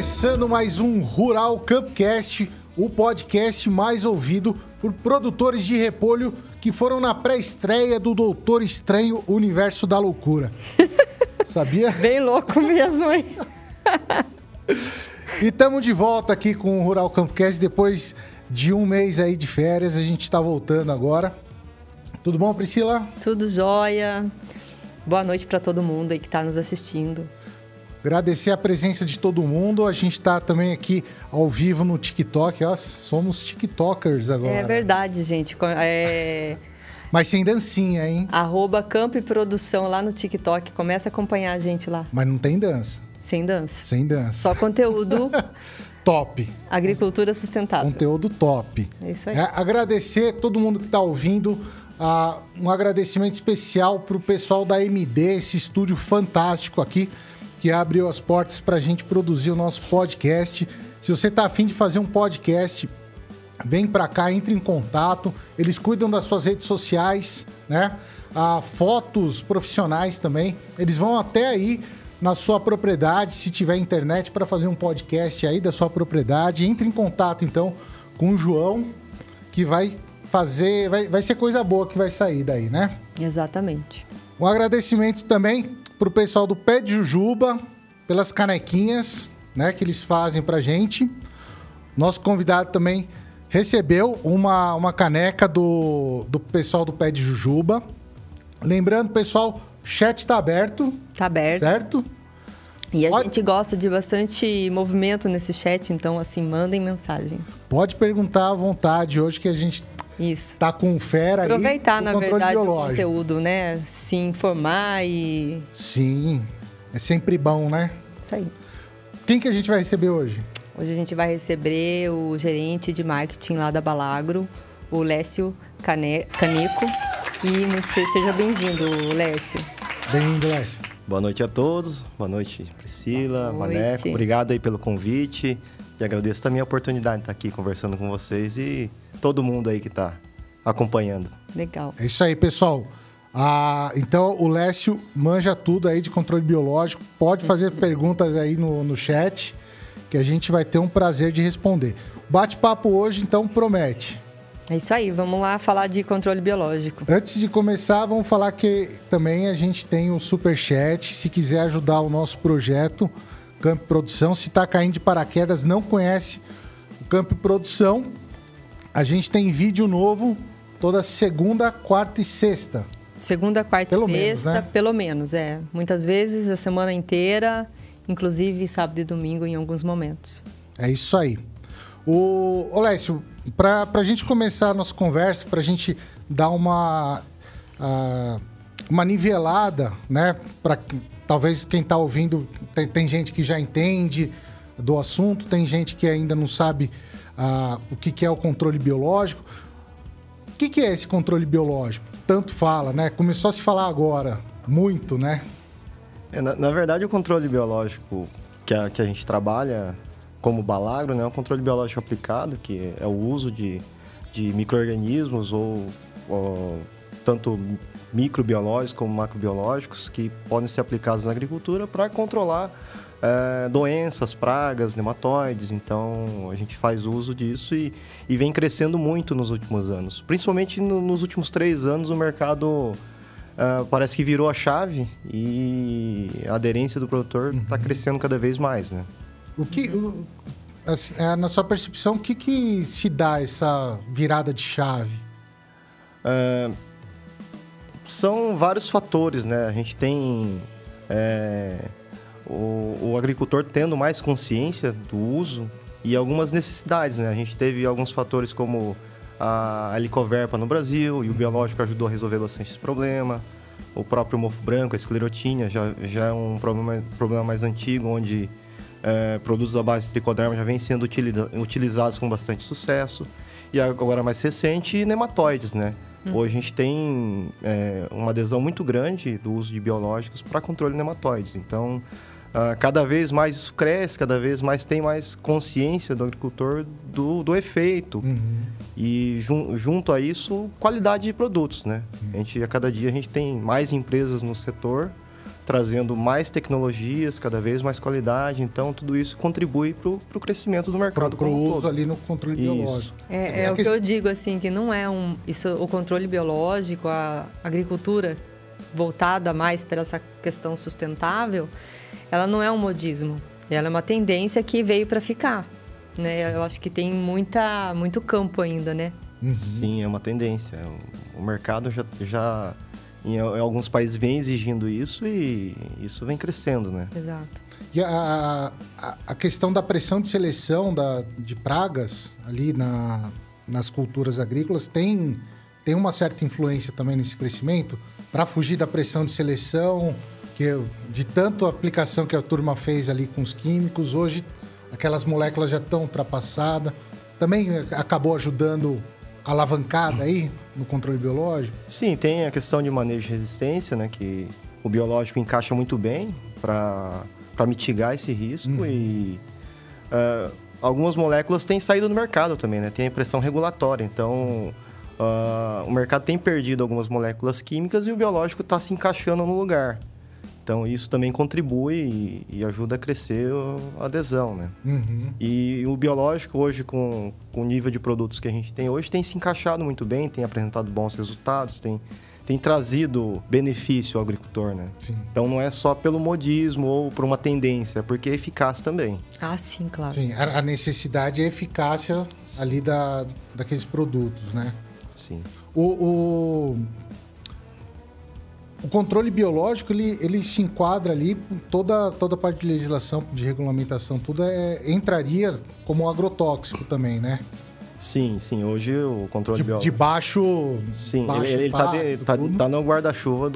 Começando mais um Rural Campcast, o podcast mais ouvido por produtores de repolho que foram na pré-estreia do Doutor Estranho Universo da Loucura. Sabia? Bem louco mesmo, hein? e estamos de volta aqui com o Rural Campcast depois de um mês aí de férias. A gente está voltando agora. Tudo bom, Priscila? Tudo jóia. Boa noite para todo mundo aí que está nos assistindo. Agradecer a presença de todo mundo. A gente está também aqui ao vivo no TikTok. Ó, somos TikTokers agora. É verdade, gente. É... Mas sem dancinha, hein? Arroba Campo e Produção lá no TikTok. Começa a acompanhar a gente lá. Mas não tem dança. Sem dança. Sem dança. Só conteúdo. top. Agricultura sustentável. Conteúdo top. É isso aí. É, agradecer todo mundo que está ouvindo. Uh, um agradecimento especial para o pessoal da MD, esse estúdio fantástico aqui que abriu as portas para a gente produzir o nosso podcast. Se você está afim de fazer um podcast, vem para cá, entre em contato. Eles cuidam das suas redes sociais, né? Ah, fotos profissionais também. Eles vão até aí na sua propriedade, se tiver internet, para fazer um podcast aí da sua propriedade. Entre em contato então com o João, que vai fazer. Vai, vai ser coisa boa que vai sair daí, né? Exatamente. Um agradecimento também para o pessoal do Pé de Jujuba, pelas canequinhas né, que eles fazem para gente. Nosso convidado também recebeu uma, uma caneca do, do pessoal do Pé de Jujuba. Lembrando, pessoal, chat está aberto. Está aberto. Certo? E a Pode... gente gosta de bastante movimento nesse chat, então, assim, mandem mensagem. Pode perguntar à vontade hoje que a gente isso. Tá com fera Aproveitar, aí, na verdade, biológico. o conteúdo, né? Se informar e... Sim, é sempre bom, né? Isso aí. Quem que a gente vai receber hoje? Hoje a gente vai receber o gerente de marketing lá da Balagro, o Lécio Cane... Caneco. E seja bem-vindo, Lécio. Bem-vindo, Lécio. Boa noite a todos. Boa noite, Priscila, Boa noite. Maneco. Obrigado aí pelo convite. E agradeço também a oportunidade de estar aqui conversando com vocês e todo mundo aí que está acompanhando. Legal. É isso aí, pessoal. Ah, então, o Lécio manja tudo aí de controle biológico. Pode fazer perguntas aí no, no chat, que a gente vai ter um prazer de responder. Bate-papo hoje, então, promete. É isso aí, vamos lá falar de controle biológico. Antes de começar, vamos falar que também a gente tem o super chat. Se quiser ajudar o nosso projeto Campo Produção, se está caindo de paraquedas, não conhece o Campo Produção, a gente tem vídeo novo toda segunda, quarta e sexta. Segunda, quarta pelo e sexta, menos, né? pelo menos, é. Muitas vezes a semana inteira, inclusive sábado e domingo em alguns momentos. É isso aí. O Olécio, para a gente começar a nossa conversa, para a gente dar uma, uh, uma nivelada, né? Para talvez quem está ouvindo, tem, tem gente que já entende do assunto, tem gente que ainda não sabe o que, que é o controle biológico. O que, que é esse controle biológico? Tanto fala, né? Começou a se falar agora, muito, né? É, na, na, verdade, o controle biológico que a, que a gente trabalha como balagro, né, é um controle biológico aplicado, que é o uso de, de micro-organismos ou, ou tanto microbiológicos como macrobiológicos que podem ser aplicados na agricultura para controlar é, doenças, pragas, nematóides. Então, a gente faz uso disso e, e vem crescendo muito nos últimos anos. Principalmente no, nos últimos três anos, o mercado é, parece que virou a chave e a aderência do produtor está uhum. crescendo cada vez mais, né? O que, assim, é, na sua percepção, o que, que se dá essa virada de chave? São vários fatores, né? A gente tem é, o, o, agricultor tendo mais consciência do uso e algumas necessidades, né? A gente teve alguns fatores como a helicoverpa no Brasil e o biológico ajudou a resolver bastante esse problema. O próprio mofo branco, a esclerotínia, já, já é um problema, problema mais antigo, onde é, produtos à base de tricoderma já vêm sendo utilizados com bastante sucesso. E agora mais recente, nematóides, né? Hum. Hoje a gente tem é, uma adesão muito grande do uso de biológicos para controle de nematóides. Então, Uh, cada vez mais isso cresce, cada vez mais tem mais consciência do agricultor do, do efeito. Uhum. E jun, junto a isso, qualidade de produtos, né? Uhum. A, gente, a cada dia a gente tem mais empresas no setor trazendo mais tecnologias, cada vez mais qualidade. Então, tudo isso contribui para o crescimento do mercado. Para o uso todo. ali no controle isso. biológico. É, é, é o que eu digo, assim, que não é um. Isso, o controle biológico, a agricultura voltada mais para essa questão sustentável, ela não é um modismo. Ela é uma tendência que veio para ficar. Né? Eu acho que tem muita, muito campo ainda, né? Uhum. Sim, é uma tendência. O mercado já, já em, em, alguns países vem exigindo isso e isso vem crescendo, né? Exato. E a, a, a questão da pressão de seleção da, de pragas ali na, nas culturas agrícolas tem, tem uma certa influência também nesse crescimento para fugir da pressão de seleção que de tanto aplicação que a turma fez ali com os químicos, hoje aquelas moléculas já estão ultrapassadas. Também acabou ajudando a alavancada aí no controle biológico? Sim, tem a questão de manejo de resistência, né? Que o biológico encaixa muito bem para mitigar esse risco uhum. e uh, algumas moléculas têm saído no mercado também, né? Tem a pressão regulatória, então uh, o mercado tem perdido algumas moléculas químicas e o biológico está se encaixando no lugar. Então, isso também contribui e, e ajuda a crescer a adesão, né? Uhum. E o biológico hoje, com, com o nível de produtos que a gente tem hoje, tem se encaixado muito bem, tem apresentado bons resultados, tem, tem trazido benefício ao agricultor, né? Sim. Então, não é só pelo modismo ou por uma tendência, é porque é eficaz também. Ah, sim, claro. Sim, a, a necessidade é a eficácia ali da, daqueles produtos, né? Sim. O, o, o controle biológico, ele, ele se enquadra ali, toda, toda a parte de legislação, de regulamentação, tudo é, entraria como agrotóxico também, né? Sim, sim. Hoje o controle de, biológico... De baixo... Sim, baixo ele, está tá, tá no guarda-chuva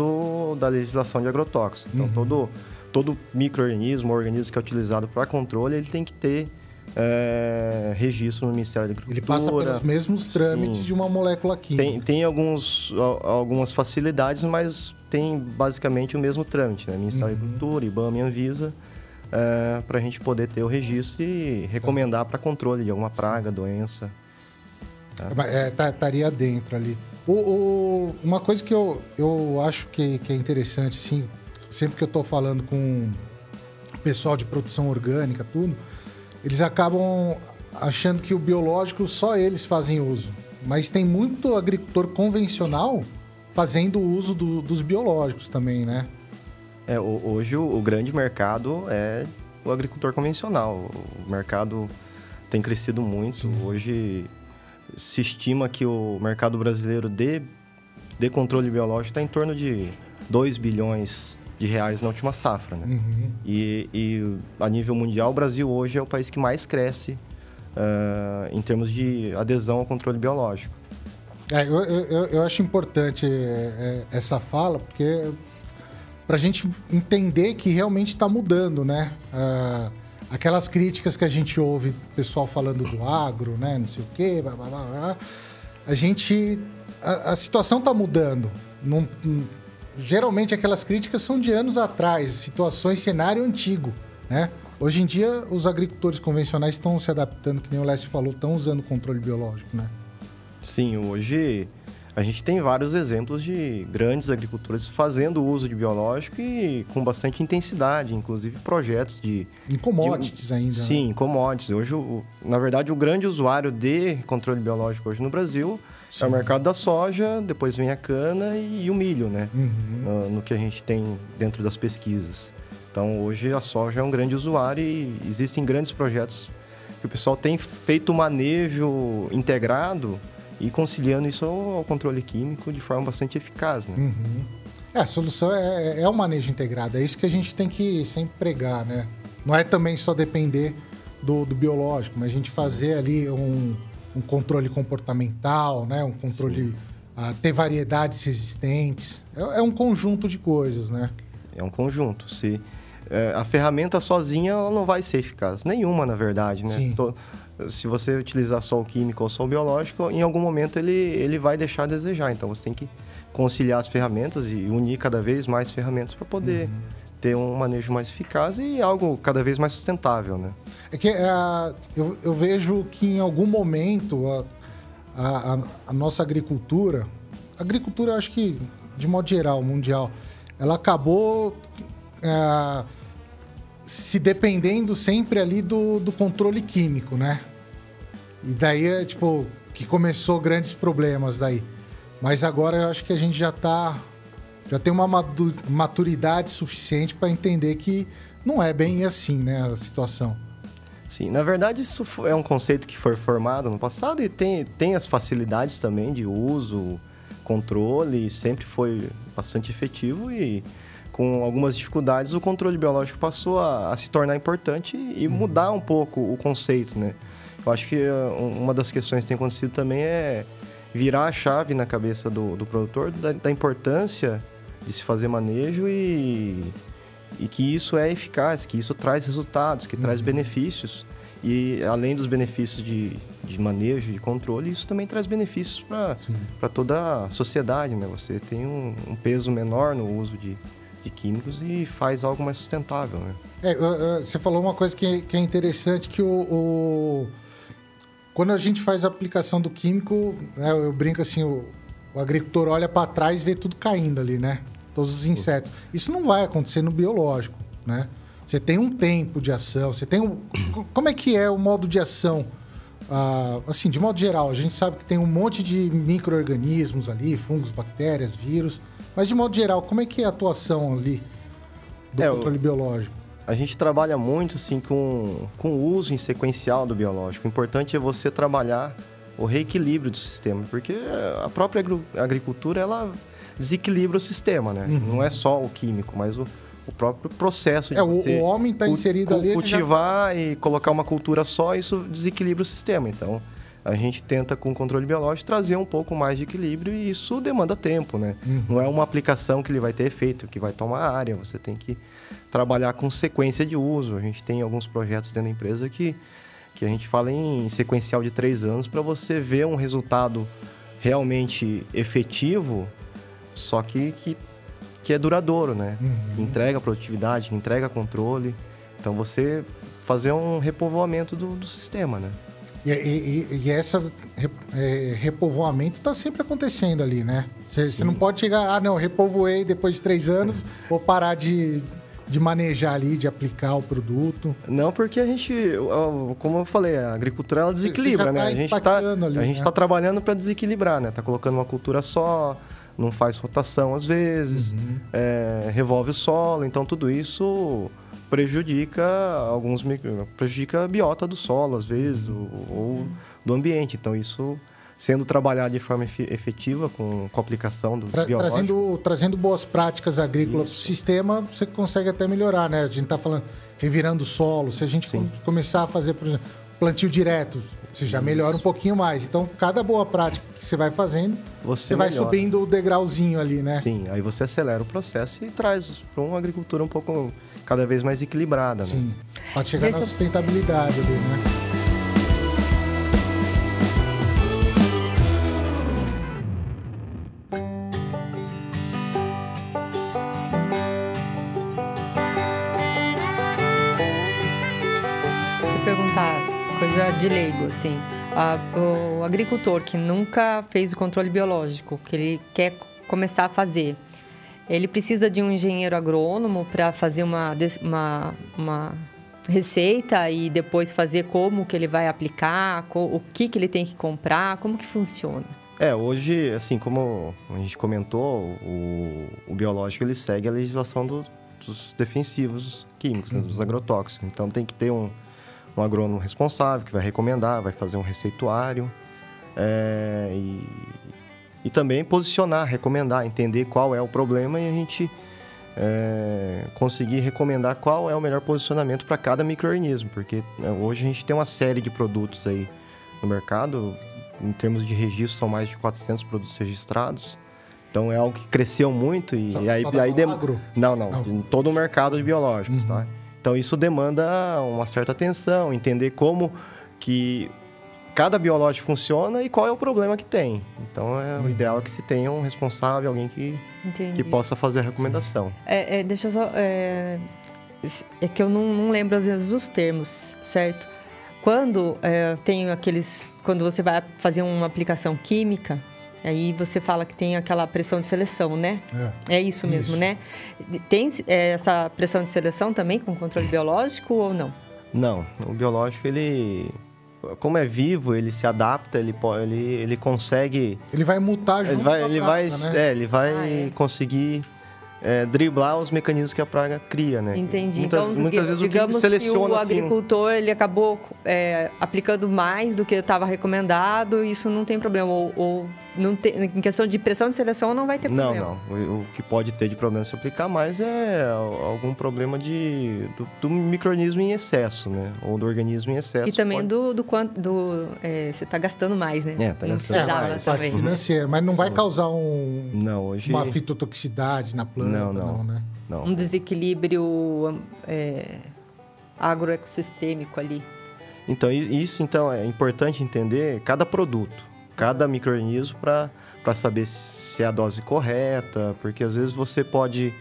da legislação de agrotóxico. Então, uhum. todo, todo microorganismo, organismo que é utilizado para controle, ele tem que ter é, registro no Ministério da Agricultura. Ele passa pelos mesmos trâmites Sim. de uma molécula química. Tem, tem alguns, algumas facilidades, mas tem basicamente o mesmo trâmite, né? Ministério uhum. da Agricultura, IBAMA e Anvisa, é, para a gente poder ter o registro e recomendar para controle de alguma praga, doença. Tá? É, tá, estaria dentro ali. O, o, uma coisa que eu, eu acho que, que é interessante, assim, sempre que eu estou falando com pessoal de produção orgânica, tudo, eles acabam achando que o biológico só eles fazem uso. Mas tem muito agricultor convencional fazendo uso do, dos biológicos também, né? É, hoje o, o, grande mercado é o agricultor convencional. O mercado tem crescido muito. Sim. Hoje se estima que o mercado brasileiro de, de controle biológico está em torno de 2 bilhões de reais na última safra. Né? Uhum. E, e, a nível mundial, o Brasil hoje é o país que mais cresce uh, em termos de adesão ao controle biológico. É, eu, eu, eu, acho importante é, é, essa fala, porque para a gente entender que realmente está mudando, né? Ah, aquelas críticas que a gente ouve, pessoal falando do agro, né? Não sei o quê, blá, blá, blá, a gente... A, a situação está mudando. Não, geralmente aquelas críticas são de anos atrás, situações, cenário antigo, né? Hoje em dia, os agricultores convencionais estão se adaptando, que nem o Lécio falou, estão usando controle biológico, né? Sim, hoje a gente tem vários exemplos de grandes agricultores fazendo uso de biológico e com bastante intensidade, inclusive projetos de... Em commodities de, ainda. Né? Sim, em commodities. Hoje, o, na verdade, o grande usuário de controle biológico hoje no Brasil Sim. é o mercado da soja, depois vem a cana e, e o milho, né? Uhum. No, no que a gente tem dentro das pesquisas. Então, hoje a soja é um grande usuário e existem grandes projetos que o pessoal tem feito manejo integrado e conciliando isso ao, controle químico de forma bastante eficaz. Né? Uhum. É, a solução é, é, é o manejo integrado, é isso que a gente tem que sempre pregar, né? Não é também só depender do, do biológico, mas a gente fazer ali um, um controle comportamental, né? Um controle... Uh, ter variedades resistentes. É, é, um conjunto de coisas, né? É um conjunto. Se é, a ferramenta sozinha ela não vai ser eficaz. Nenhuma, na verdade, né? Sim. Se você utilizar o químico ou o biológico, em algum momento ele, ele vai deixar a desejar. Então você tem que conciliar as ferramentas e unir cada vez mais ferramentas para poder uhum. ter um manejo mais eficaz e algo cada vez mais sustentável, né? É que é, eu, eu, vejo que em algum momento a, a, a nossa agricultura, agricultura acho que de modo geral, mundial, ela acabou ah, se dependendo sempre ali do, do controle químico, né? E daí é tipo que começou grandes problemas daí. Mas agora eu acho que a gente já tá já tem uma maturidade suficiente para entender que não é bem assim, né, a situação. Sim, na verdade isso é um conceito que foi formado no passado e tem, tem as facilidades também de uso, controle, sempre foi bastante efetivo e com algumas dificuldades o controle biológico passou a, a se tornar importante e uhum. mudar um pouco o conceito, né? Eu acho que uh, uma das questões que tem acontecido também é virar a chave na cabeça do, do produtor da, da importância de se fazer manejo e, e que isso é eficaz, que isso traz resultados, que uhum. traz benefícios. E além dos benefícios de, de manejo e controle, isso também traz benefícios para toda a sociedade. Né? Você tem um, um peso menor no uso de, de químicos e faz algo mais sustentável. Né? É, você falou uma coisa que, que é interessante, que o, o, quando a gente faz a aplicação do químico, né, eu brinco assim, o, o agricultor olha para trás e vê tudo caindo ali, né? Todos os insetos. Isso não vai acontecer no biológico, né? Você tem um tempo de ação, você tem um... Como é que é o modo de ação? Ah, assim, de modo geral, a gente sabe que tem um monte de micro-organismos ali, fungos, bactérias, vírus. Mas de modo geral, como é que é a atuação ali do é, controle biológico? A gente trabalha muito assim com, com o uso em sequencial do biológico. O importante é você trabalhar o reequilíbrio do sistema, porque a própria agricultura ela desequilibra o sistema, né? Uhum. Não é só o químico, mas o, o próprio processo de é, o, homem está inserido ali cultivar já... e colocar uma cultura só, isso desequilibra o sistema. Então, a gente tenta com o controle biológico trazer um pouco mais de equilíbrio e isso demanda tempo, né? Uhum. Não é uma aplicação que ele vai ter efeito, que vai tomar área. Você tem que trabalhar com sequência de uso. A gente tem alguns projetos dentro da empresa que, que a gente fala em sequencial de três anos para você ver um resultado realmente efetivo, só que, que, que é duradouro, né? Uhum. Entrega produtividade, entrega controle. Então você fazer um repovoamento do, do sistema, né? E, e, e esse é, repovoamento está sempre acontecendo ali, né? Você não pode chegar, ah, não, repovoei depois de três anos, vou parar de, de manejar ali, de aplicar o produto. Não, porque a gente, como eu falei, a agricultura ela desequilibra, né? Tá a gente está a gente né? tá trabalhando para desequilibrar, né? Tá colocando uma cultura só, não faz rotação às vezes, uhum. é, revolve o solo, então tudo isso prejudica alguns prejudica a biota do solo às vezes ou, ou do ambiente. Então isso sendo trabalhado de forma efetiva com, com a aplicação do Tra trazendo trazendo boas práticas agrícolas para o sistema, você consegue até melhorar, né? A gente está falando revirando o solo. Se a gente com, começar a fazer, por exemplo, plantio direto, você já melhora um pouquinho mais. Então, cada boa prática que você vai fazendo, você, você vai subindo o degrauzinho ali, né? Sim, aí você acelera o processo e traz para uma agricultura um pouco cada vez mais equilibrada, né? Sim. Pode chegar Deixa na sustentabilidade ali, né? Deixa eu perguntar, coisa de leigo, assim. A, o agricultor que nunca fez o controle biológico, que ele quer começar a fazer, ele precisa de um engenheiro agrônomo para fazer uma, uma, uma receita e depois fazer como que ele vai aplicar, o que, que ele tem que comprar, como que funciona? É, hoje, assim, como a gente comentou, o, o biológico ele segue a legislação do, dos defensivos químicos, né, dos agrotóxicos. Então tem que ter um, um agrônomo responsável que vai recomendar, vai fazer um receituário. É, e, e também posicionar, recomendar, entender qual é o problema e a gente é, conseguir recomendar qual é o melhor posicionamento para cada microorganismo, porque né, hoje a gente tem uma série de produtos aí no mercado, em termos de registro são mais de 400 produtos registrados. Então é algo que cresceu muito e, só, e aí, só aí dem... não, não, não, em todo o mercado de biológicos, uhum. tá? Então isso demanda uma certa atenção, entender como que cada biológico funciona e qual é o problema que tem. Então, é, o ideal é que se tenha um responsável, alguém que, que possa fazer a recomendação. É, é, deixa eu só... É, é que eu não, não, lembro, às vezes, os termos, certo? Quando é, tem aqueles... Quando você vai fazer uma aplicação química, Aí você fala que tem aquela pressão de seleção, né? É, é isso mesmo, Isso. né? Tem é, essa pressão de seleção também com controle biológico ou não? Não, o biológico ele como é vivo, ele se adapta, ele ele, ele consegue Ele vai mutar junto ele vai com a ele praga, vai né? é, ele vai Ah, é. conseguir é, driblar os mecanismos que a praga cria, né? Entendi. Muitas, então, muitas vezes o digamos que seleciona que o assim, agricultor ele acabou é, aplicando mais do que estava recomendado, isso não tem problema. Ou, ou não tem, em questão de pressão de seleção não vai ter Não, problema. não. O, o que pode ter de problema se aplicar mais é al- algum problema de, do, do microorganismo em excesso, né? Ou do organismo em excesso. E também pode- do, do quanto. Do, é, você está gastando mais, né? É, tá não gastando parte também. financeira, mas não vai causar um, Não, hoje... uma fitotoxicidade na planta, Não, não, não. né? Não. Um desequilíbrio é, agroecossistêmico ali. Então, isso então é importante entender cada produto, cada microorganismo para saber se é a dose correta, porque às vezes você pode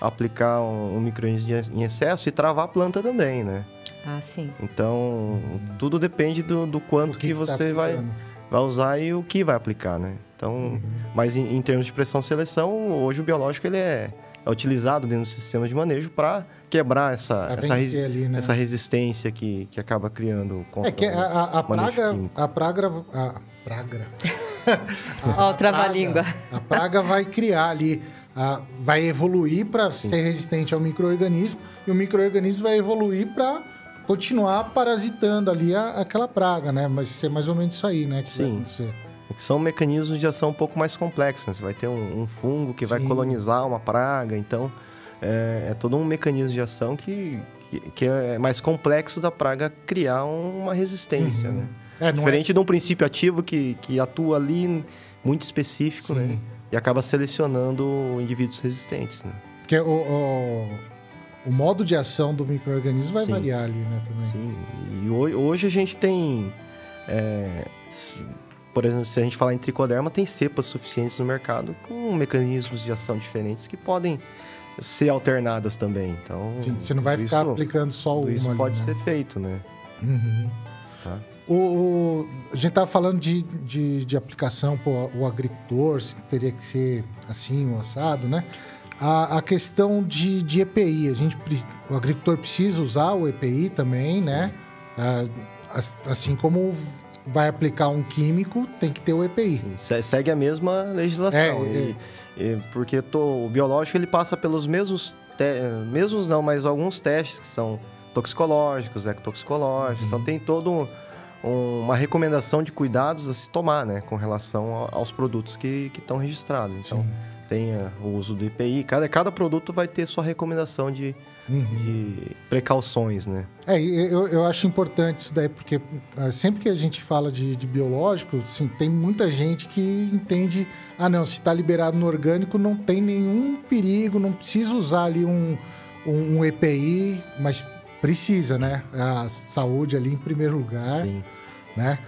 aplicar um, um microorganismo em excesso e travar a planta também, né? Ah, sim. Então, tudo depende do, do quanto O que, tá você vai, aplicando. vai usar e o que vai aplicar, né? Então, Uhum. mas em, em termos de pressão e seleção, hoje o biológico ele é, é utilizado dentro do sistema de manejo para quebrar essa, essa, vencer ali, né? essa resistência que, que acaba criando contra É que a, a- a praga, químico. a praga, a praga, Ó, o a trava-língua. praga- A praga vai criar ali, a- vai evoluir para ser resistente ao microorganismo e o microorganismo vai evoluir para continuar parasitando ali a- aquela praga, né? Mas ser mais ou menos isso aí, né? Que vai Sim. acontecer. Que são mecanismos de ação um pouco mais complexos. Né? Você vai ter um, um fungo que vai Sim. colonizar uma praga, então é, é todo um mecanismo de ação que, que, que é mais complexo da praga criar uma resistência, Uhum. né? É, não Diferente de um princípio ativo que, que atua ali muito específico, Sim. né? E acaba selecionando indivíduos resistentes, né? Porque o, o, o modo de ação do microorganismo vai Sim. variar ali, né? Também. Sim, e hoje, hoje a gente tem, é, por exemplo, se a gente falar em tricoderma, tem cepas suficientes no mercado com mecanismos de ação diferentes que podem ser alternadas também. Então, Sim, você não vai ficar isso- aplicando só uma isso ali, pode né? ser feito, né? Uhum. Tá? O, a gente tava falando de, de, de aplicação, pô, o agricultor se teria que ser assim, o assado, né? A, a questão de, de EPI, a gente, o agricultor precisa usar o EPI também, né? Ah, as- assim como vai aplicar um químico, tem que ter o EPI. Sim, se- segue a mesma legislação. É, e- e- porque to- o biológico ele passa pelos mesmos, te- mesmos não, mas alguns testes que são toxicológicos, ecotoxicológicos. Uhum. Então tem todo um- uma recomendação de cuidados a se tomar, né, com relação ao- aos produtos que que estão registrados. Então Sim. tem o uso do IPI. Cada cada produto vai ter sua recomendação de, Uhum. de precauções, né? É, eu, eu acho importante isso daí, porque ah, sempre que a gente fala de, de biológico, assim, tem muita gente que entende, ah não, se está liberado no orgânico não tem nenhum perigo, não precisa usar ali um, um, um EPI, mas precisa, né? A saúde ali em primeiro lugar, Sim. né?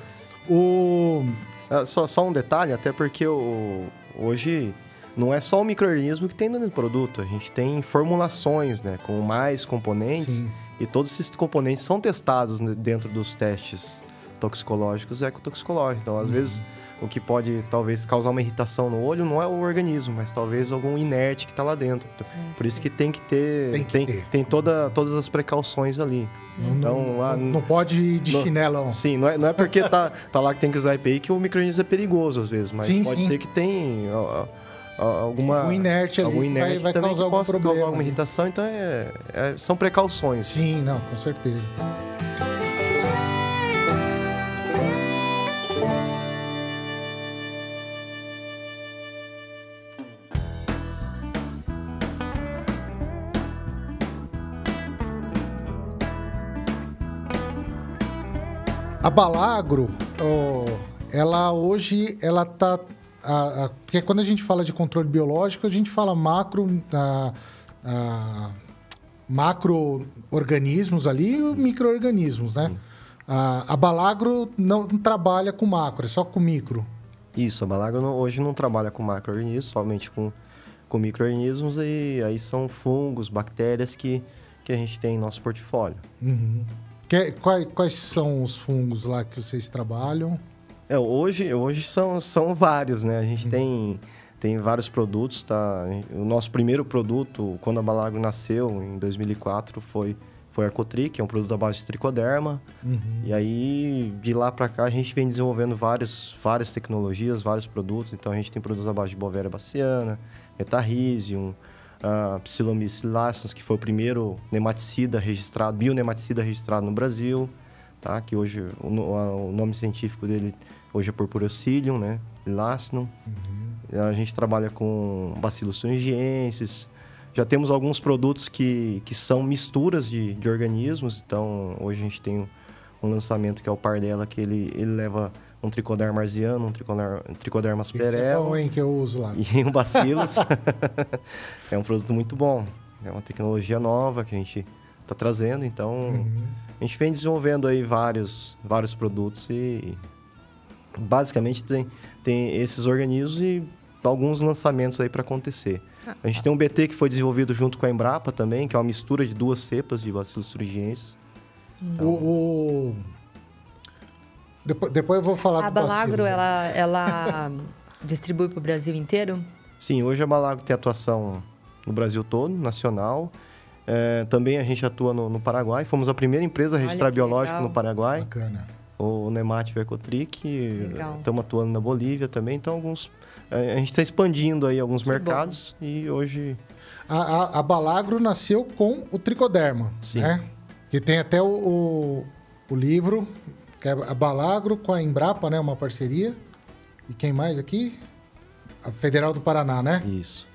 O... Ah, Só, só um detalhe, até porque o, hoje não é só o microorganismo que tem dentro do produto. A gente tem formulações, né? Com mais componentes. Sim. E todos esses componentes são testados dentro dos testes toxicológicos e ecotoxicológicos. Então, Uhum. às vezes, o que pode talvez causar uma irritação no olho não é o organismo, mas talvez algum inerte que está lá dentro. Por isso que tem que ter... Tem que tem, ter. tem toda, todas as precauções ali. Não, Então, não, ah, não pode ir de não- chinelão. Sim, não é, não é porque tá, tá lá que tem que usar EPI que o microorganismo é perigoso às vezes, mas Sim, pode sim. ser que tem ó, alguma Algum inerte ali algum que inerte vai- vai também causar que algum possa problema causar alguma irritação, então é, é- são precauções. Sim, não, com certeza. A Balagro, ó, ela hoje, ela tá... a- a- porque quando a gente fala de controle biológico, a gente fala macro... a- a- macro-organismos ali e micro-organismos, né? A, a Balagro não trabalha com macro, é só com micro. Isso, a Balagro não- hoje não trabalha com macro-organismos, somente com, com micro-organismos e aí são fungos, bactérias que, que a gente tem em nosso portfólio. Uhum. Que- quais, quais são os fungos lá que vocês trabalham? É, hoje, hoje são, são vários, né? A gente tem, tem vários produtos, tá? O nosso primeiro produto, quando a Balagro nasceu, em 2004, foi, foi a Cotri, que é um produto à base de tricoderma. E aí, de lá para cá, a gente vem desenvolvendo vários, várias tecnologias, vários produtos. Então, a gente tem produtos à base de Bovéria baciana, Metarrhizium, uh, Psilomis que foi o primeiro nematicida registrado, bionematicida registrado no Brasil, tá? Que hoje, o, o nome científico dele hoje é Purpurocilium, né? Lacinum. Uhum. A gente trabalha com Bacillus thuringiensis. Já temos alguns produtos que, que são misturas de, de organismos. Então, hoje a gente tem um lançamento que é o Pardella, que ele, ele leva um tricoderma arziano, um tricoderma, um tricoderma. Esse é bom, hein, que eu uso lá. E um bacillus. é um produto muito bom. É uma tecnologia nova que a gente está trazendo. Então, uhum. a gente vem desenvolvendo aí vários, vários produtos e basicamente tem, tem esses organismos e alguns lançamentos aí para acontecer. A gente tem um BT que foi desenvolvido junto com a Embrapa também, que é uma mistura de duas cepas de Bacillus thuringiensis. Então... O, o, depois, depois eu vou falar a Balagro, ela, ela distribui para o Brasil inteiro? Sim, hoje a Balagro tem atuação no Brasil todo, nacional. É, também a gente atua no, no, Paraguai. Fomos a primeira empresa a registrar biológico legal. no Paraguai. Bacana. O Nemat Vercotric. Estamos atuando na Bolívia também. Então, alguns, é, a gente está expandindo aí alguns que mercados bom. e hoje... A, a, a, Balagro nasceu com o tricoderma, Sim. né? Que tem até o, o, o livro que é a Balagro com a Embrapa, né? Uma parceria. E quem mais aqui? A Federal do Paraná, né? Isso.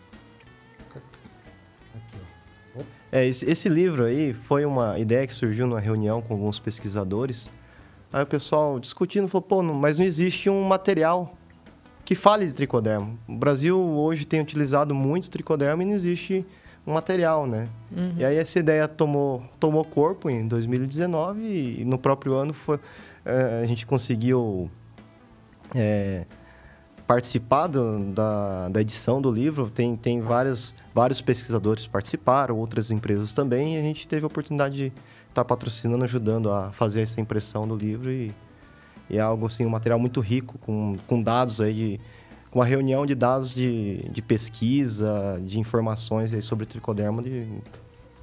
É, esse, esse, livro aí foi uma ideia que surgiu numa reunião com alguns pesquisadores. Aí o pessoal discutindo falou, pô, não, mas não existe um material que fale de tricoderma. O Brasil hoje tem utilizado muito tricoderma e não existe um material, né? Uhum. E aí essa ideia tomou, tomou corpo em 2019 e no próprio ano foi, a gente conseguiu é, participar do, da, da edição do livro. Tem, tem vários, vários pesquisadores participaram, outras empresas também, e a gente teve a oportunidade de estar tá patrocinando, ajudando a fazer essa impressão do livro. E, e é algo, assim, um material muito rico, com, com dados aí de, com uma reunião de dados de, de pesquisa, de informações aí sobre tricoderma de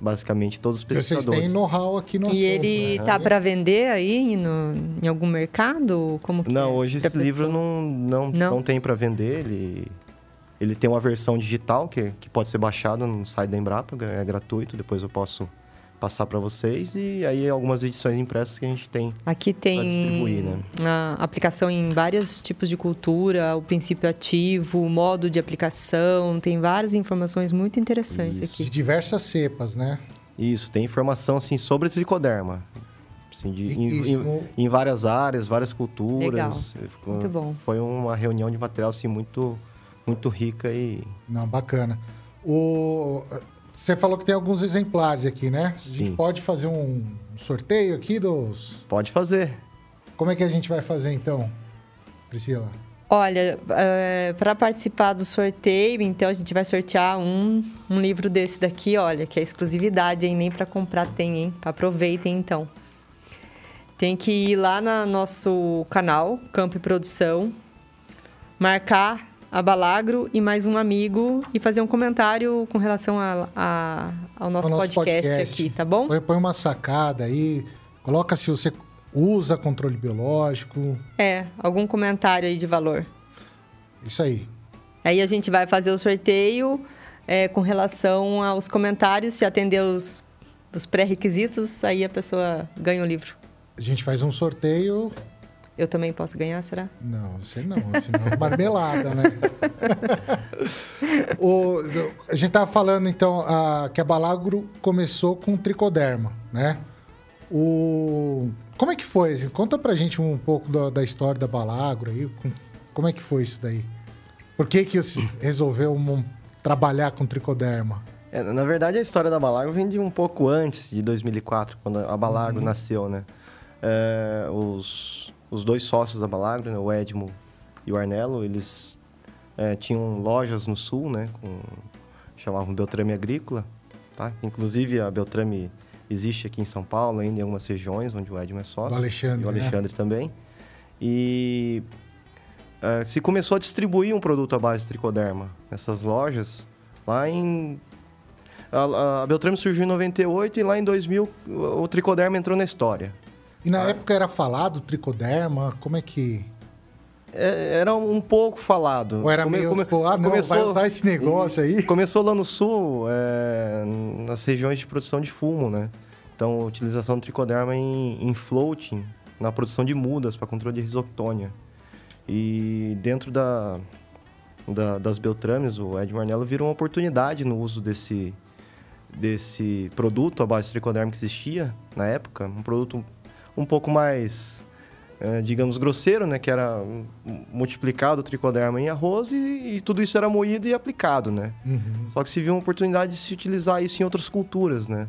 basicamente todos os pesquisadores. Vocês têm know-how aqui no E assunto, ele né? tá para vender aí no, em algum mercado? Como não, é? hoje esse livro não, não, não? não tem para vender. Ele, ele tem uma versão digital que, que pode ser baixada no site da Embrapa, é gratuito. Depois eu posso passar para vocês e aí algumas edições impressas que a gente tem aqui tem né? a aplicação em vários tipos de cultura o princípio ativo o modo de aplicação tem várias informações muito interessantes Isso. aqui. De diversas cepas né? Isso tem informação assim sobre tricoderma. Assim, de, em, em, em, várias áreas várias culturas. Legal. muito bom. Foi uma reunião de material assim muito muito rica e não bacana. O você falou que tem alguns exemplares aqui, né? Sim. A gente pode fazer um sorteio aqui dos. Pode fazer. Como é que a gente vai fazer então, Priscila? Olha, é, para participar do sorteio, então a gente vai sortear um, um livro desse daqui, olha, que é exclusividade, hein? Nem para comprar tem, hein? Aproveitem então. Tem que ir lá no nosso canal, Campo e Produção, marcar a Balagro e mais um amigo e fazer um comentário com relação a, a ao nosso, nosso podcast, podcast, aqui, tá bom? Põe, uma sacada aí, coloca se você usa controle biológico. É, algum comentário aí de valor. Isso aí. Aí a gente vai fazer o sorteio é, com relação aos comentários, se atender os, os pré-requisitos, aí a pessoa ganha o livro. A gente faz um sorteio eu também posso ganhar, será? Não, você não. Senão é marmelada, né? o, a gente estava falando, então, a, que a Balagro começou com tricoderma, né? O, como é que foi? Conta pra gente um pouco da, da história da Balagro aí. Como é que foi isso daí? Por que, que você resolveu um, trabalhar com tricoderma? É, na verdade, a história da Balagro vem de um pouco antes de 2004, quando a Balagro uhum. nasceu, né? É, os os dois sócios da Balagro, né, o Edmo e o Arnelo, eles é, tinham lojas no sul, né, com, chamavam Beltrame Agrícola, tá? Inclusive a Beltrame existe aqui em São Paulo, ainda em algumas regiões onde o Edmo é sócio. O Alexandre, E o Alexandre né? também. E uh, se começou a distribuir um produto à base de tricoderma nessas lojas lá em a, a Beltrame surgiu em 98 e lá em 2000 o tricoderma entrou na história. E na ah. época era falado tricoderma? Como é que é, era um pouco falado. Ou era come, meio, come, tipo, ah, não, começou, vai usar esse negócio aí? Começou lá no sul, é, nas regiões de produção de fumo, né? Então, utilização do tricoderma em, em floating, na produção de mudas para controle de risoctônia. E dentro da, da, das Beltrames, o Ed Marnello virou uma oportunidade no uso desse, desse produto a base de tricoderma que existia na época. Um produto um pouco mais é, digamos, grosseiro, né? Que era multiplicado o tricoderma em arroz e, e, tudo isso era moído e aplicado, né? Uhum. Só que se viu uma oportunidade de se utilizar isso em outras culturas, né?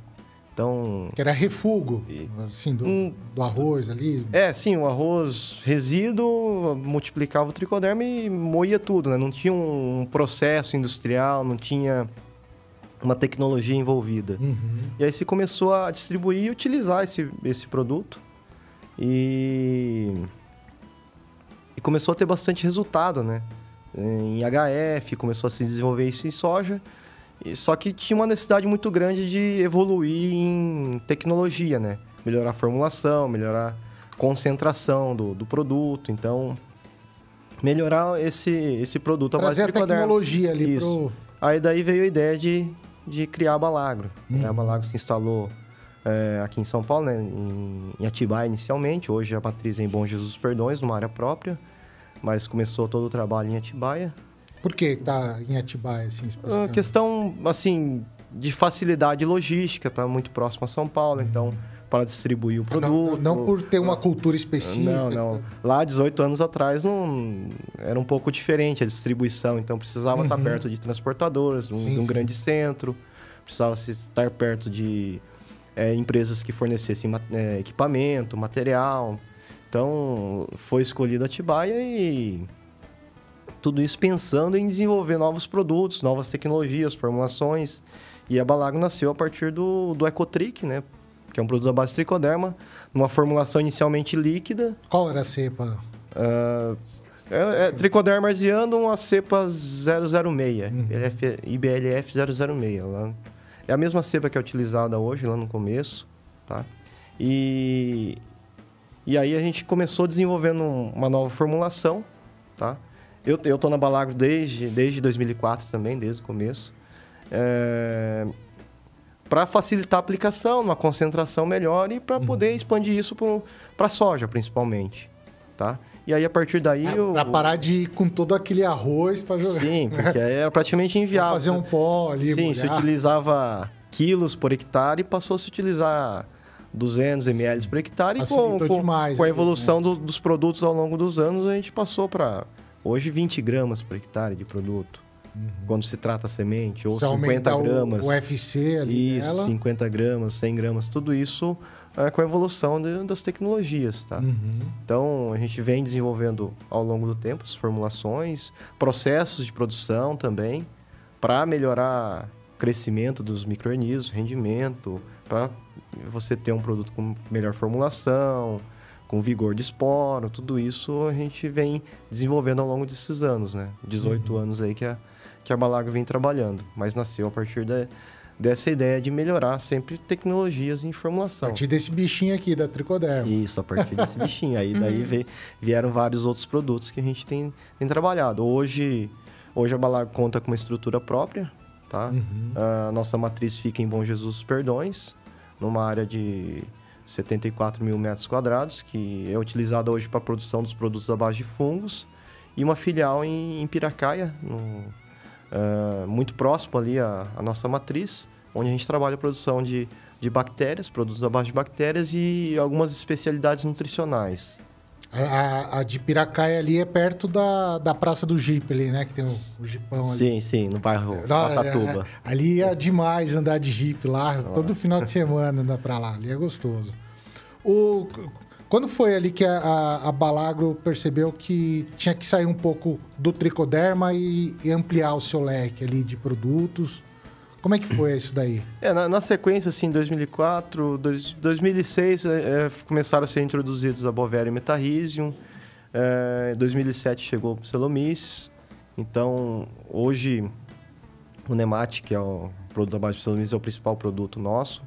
Então... Que era refugo, assim, do, um, do arroz ali. É, sim, o arroz resíduo multiplicava o tricoderma e moía tudo, né? Não tinha um processo industrial, não tinha uma tecnologia envolvida. Uhum. E aí se começou a distribuir e utilizar esse, esse produto. E, e começou a ter bastante resultado, né? Em HF, começou a se desenvolver isso em soja. E, só que tinha uma necessidade muito grande de evoluir em tecnologia, né? Melhorar a formulação, melhorar a concentração do, do produto. Então, melhorar esse, esse produto. Trazer a, a tecnologia ali Isso. Pro... Aí daí veio a ideia de, de criar a Balagro. Uhum. A Balagro se instalou é, aqui em São Paulo, né, em, em Atibaia inicialmente. Hoje a matriz é em Bom Jesus Perdões, numa área própria. Mas começou todo o trabalho em Atibaia. Por que está em Atibaia, assim, A questão, assim, de facilidade logística, está muito próximo a São Paulo, então para distribuir o produto. Não, não, por ter uma cultura específica. Não, não. Lá, 18 anos atrás, não era um pouco diferente a distribuição, então precisava uhum. estar perto de transportadoras, de um, sim, de um grande centro, precisava estar perto de é, empresas que fornecessem é, equipamento, material. Então, foi escolhido Atibaia e tudo isso pensando em desenvolver novos produtos, novas tecnologias, formulações. E a Balago nasceu a partir do, do Ecotric, né? Que é um produto à base de tricoderma, numa formulação inicialmente líquida. Qual era a cepa? Uh, é, é, tricoderma arziano, a cepa 006, uhum. IBLF 006. Lá é a mesma cepa que é utilizada hoje, lá no começo, tá? E, e aí a gente começou desenvolvendo uma nova formulação, tá? Eu, eu tô na Balagro desde, desde 2004 também, desde o começo. É, para facilitar a aplicação, uma concentração melhor e para uhum. poder expandir isso para soja, principalmente, tá? E aí, a partir daí... É, eu... Pra parar de ir com todo aquele arroz para jogar. Sim, porque era praticamente inviável. fazer um pó ali, Sim, se utilizava quilos por hectare e passou a se utilizar 200 ml por hectare. e com, com, demais, com a evolução né? do, dos produtos ao longo dos anos, a gente passou para hoje 20 gramas por hectare de produto. Uhum. Quando se trata semente, ou se 50 gramas. O UFC ali. Isso, 50 gramas, 100 gramas, tudo isso é, com a evolução de, das tecnologias, tá? Uhum. Então, a gente vem desenvolvendo ao longo do tempo as formulações, processos de produção também, para melhorar o crescimento dos micro-organismos, rendimento, para você ter um produto com melhor formulação, com vigor de esporo, tudo isso a gente vem desenvolvendo ao longo desses anos, né? 18 uhum. anos aí que a, que a Balaga vem trabalhando, mas nasceu a partir da, dessa ideia de melhorar sempre tecnologias em formulação. A partir desse bichinho aqui, da tricoderma. Isso, a partir desse bichinho. Aí daí uhum. vieram vários outros produtos que a gente tem, tem trabalhado. Hoje, hoje a Balaga conta com uma estrutura própria, tá? Uhum. A nossa matriz fica em Bom Jesus Perdões, numa área de 74 mil metros quadrados, que é utilizada hoje para a produção dos produtos à base de fungos, e uma filial em, em Piracaia, no, uh, muito próximo ali à, à, nossa matriz, onde a gente trabalha a produção de, de bactérias, produtos à base de bactérias e algumas especialidades nutricionais. A, a, de Piracaia ali é perto da, da Praça do Jeep ali, né? Que tem o, o Jeepão ali. Sim, sim, no bairro Patatuba. É, ali é demais andar de Jeep lá. Todo final de semana andar pra lá. Ali é gostoso. O, quando foi ali que a, a, a, Balagro percebeu que tinha que sair um pouco do tricoderma e, e, ampliar o seu leque ali de produtos? Como é que foi isso daí? É, na, na sequência, assim, 2004, dois, 2006, é, é, começaram a ser introduzidos a Bovéria e Metarrhizium. É, em 2007 chegou o Celomices. Então, hoje, o Nemate, que é o produto da base de Celomices, é o principal produto nosso.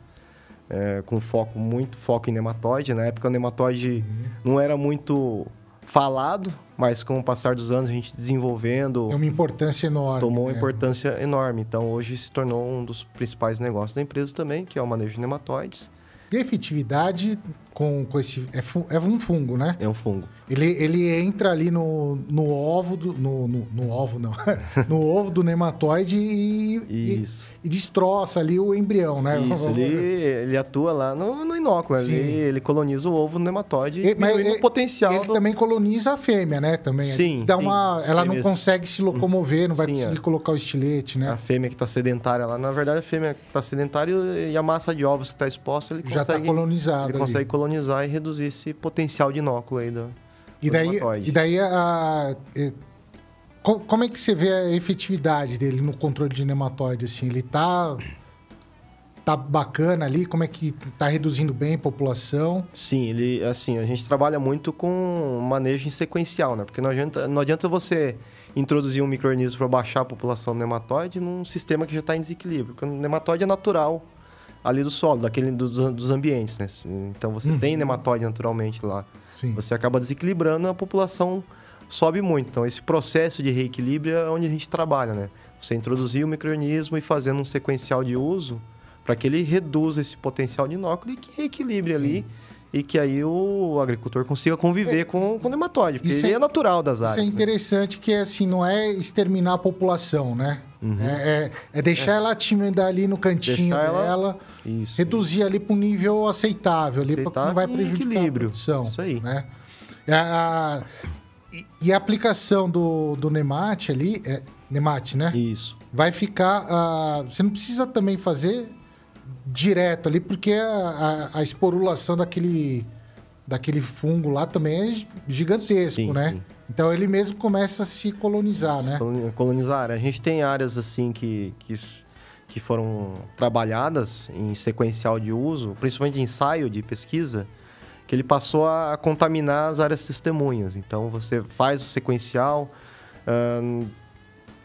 É, com foco, muito foco em nematóide. Na época, o nematóide uhum. não era muito falado, mas com o passar dos anos, a gente desenvolvendo... Tem uma importância enorme. Tomou uma né? importância enorme. Então, hoje se tornou um dos principais negócios da empresa também, que é o manejo de nematóides. E a efetividade com, com esse. É, é, um fungo, né? É um fungo. Ele, ele entra ali no, no ovo do. No, no, no ovo, não. no ovo do nematóide e, Isso. E, e, destroça ali o embrião, né? Isso, ele, ele atua lá no, no inóculo. Ele, ele coloniza o ovo no nematóide e, mas ele, o potencial. Ele do... também coloniza a fêmea, né? Também. Sim. Dá sim, uma, ela não consegue se locomover, não vai sim, conseguir é. colocar o estilete, né? A fêmea que está sedentária lá. Na verdade, a fêmea que está sedentária e a massa de ovos que está exposta, ele Já tá consegue. Já está colonizado. Ele ali. consegue colonizar e reduzir esse potencial de inóculo aí do, e daí, e daí a, a, como é que você vê a efetividade dele no controle de nematóide? Assim, ele tá tá bacana ali? Como é que tá reduzindo bem a população? Sim, ele assim a gente trabalha muito com manejo em sequencial, né? Porque não adianta, não adianta você introduzir um microorganismo para baixar a população do nematóide num sistema que já está em desequilíbrio. Porque o nematóide é natural ali do solo, daquele dos, dos ambientes, né? Então você uhum. tem nematóide naturalmente lá. Sim. Você acaba desequilibrando a população sobe muito. Então esse processo de reequilíbrio é onde a gente trabalha, né? Você introduzir o microorganismo e fazendo um sequencial de uso para que ele reduza esse potencial de inóculo e que reequilibre Sim. ali e que aí o agricultor consiga conviver é, com, com o nematóide, porque ele é, é, natural das áreas. Isso é né? interessante né? que assim, não é exterminar a população, né? Uhum. É, é, é, deixar é. ela tímida ali no cantinho deixar dela, reduzir ali para um nível aceitável, ali para não vai prejudicar equilíbrio. a produção. Isso aí. Né? A, e, e, a aplicação do, do Nemate ali, é, Nemate, né? Isso. Vai ficar. Você não precisa também fazer direto ali, porque a, a, a, esporulação daquele, daquele fungo lá também é gigantesco, sim, né? Sim. Então ele mesmo começa a se colonizar, né? Colonizar. A gente tem áreas assim que, que, que foram trabalhadas em sequencial de uso, principalmente ensaio de pesquisa, que ele passou a contaminar as áreas testemunhas. Então você faz o sequencial. Uh,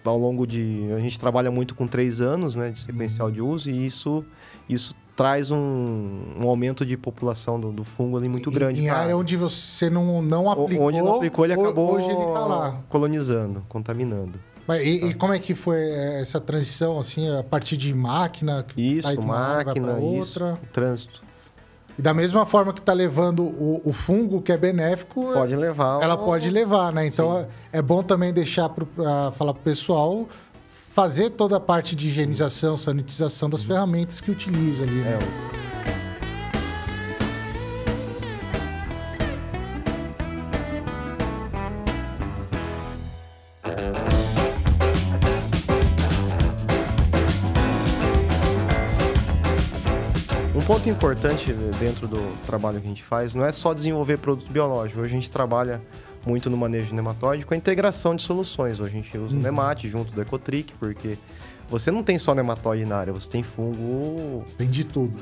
ao longo de. A gente trabalha muito com três anos né, de sequencial uhum. de uso e isso, isso traz um, um aumento de população do, do fungo ali muito grande. Em área onde você não, não aplicou. Onde não aplicou, ele acabou hoje ele tá lá. colonizando, contaminando. Mas, e, tá. e, como é que foi eh, essa transição, assim, a partir de máquina? Isso, máquina, isso, trânsito. E da mesma forma que está levando o, o, fungo, que é benéfico... Pode levar. Ela o... pode levar, né? Então, é, é bom também deixar para falar para o pessoal fazer toda a parte de higienização, sanitização das ferramentas que utiliza ali. Né? É. Um ponto importante dentro do trabalho que a gente faz não é só desenvolver produto biológico. Hoje a gente trabalha muito no manejo de nematóide com a integração de soluções. Hoje a gente usa uhum. o Nemate junto do Ecotric, porque você não tem só nematóide na área, você tem fungo. Tem de tudo.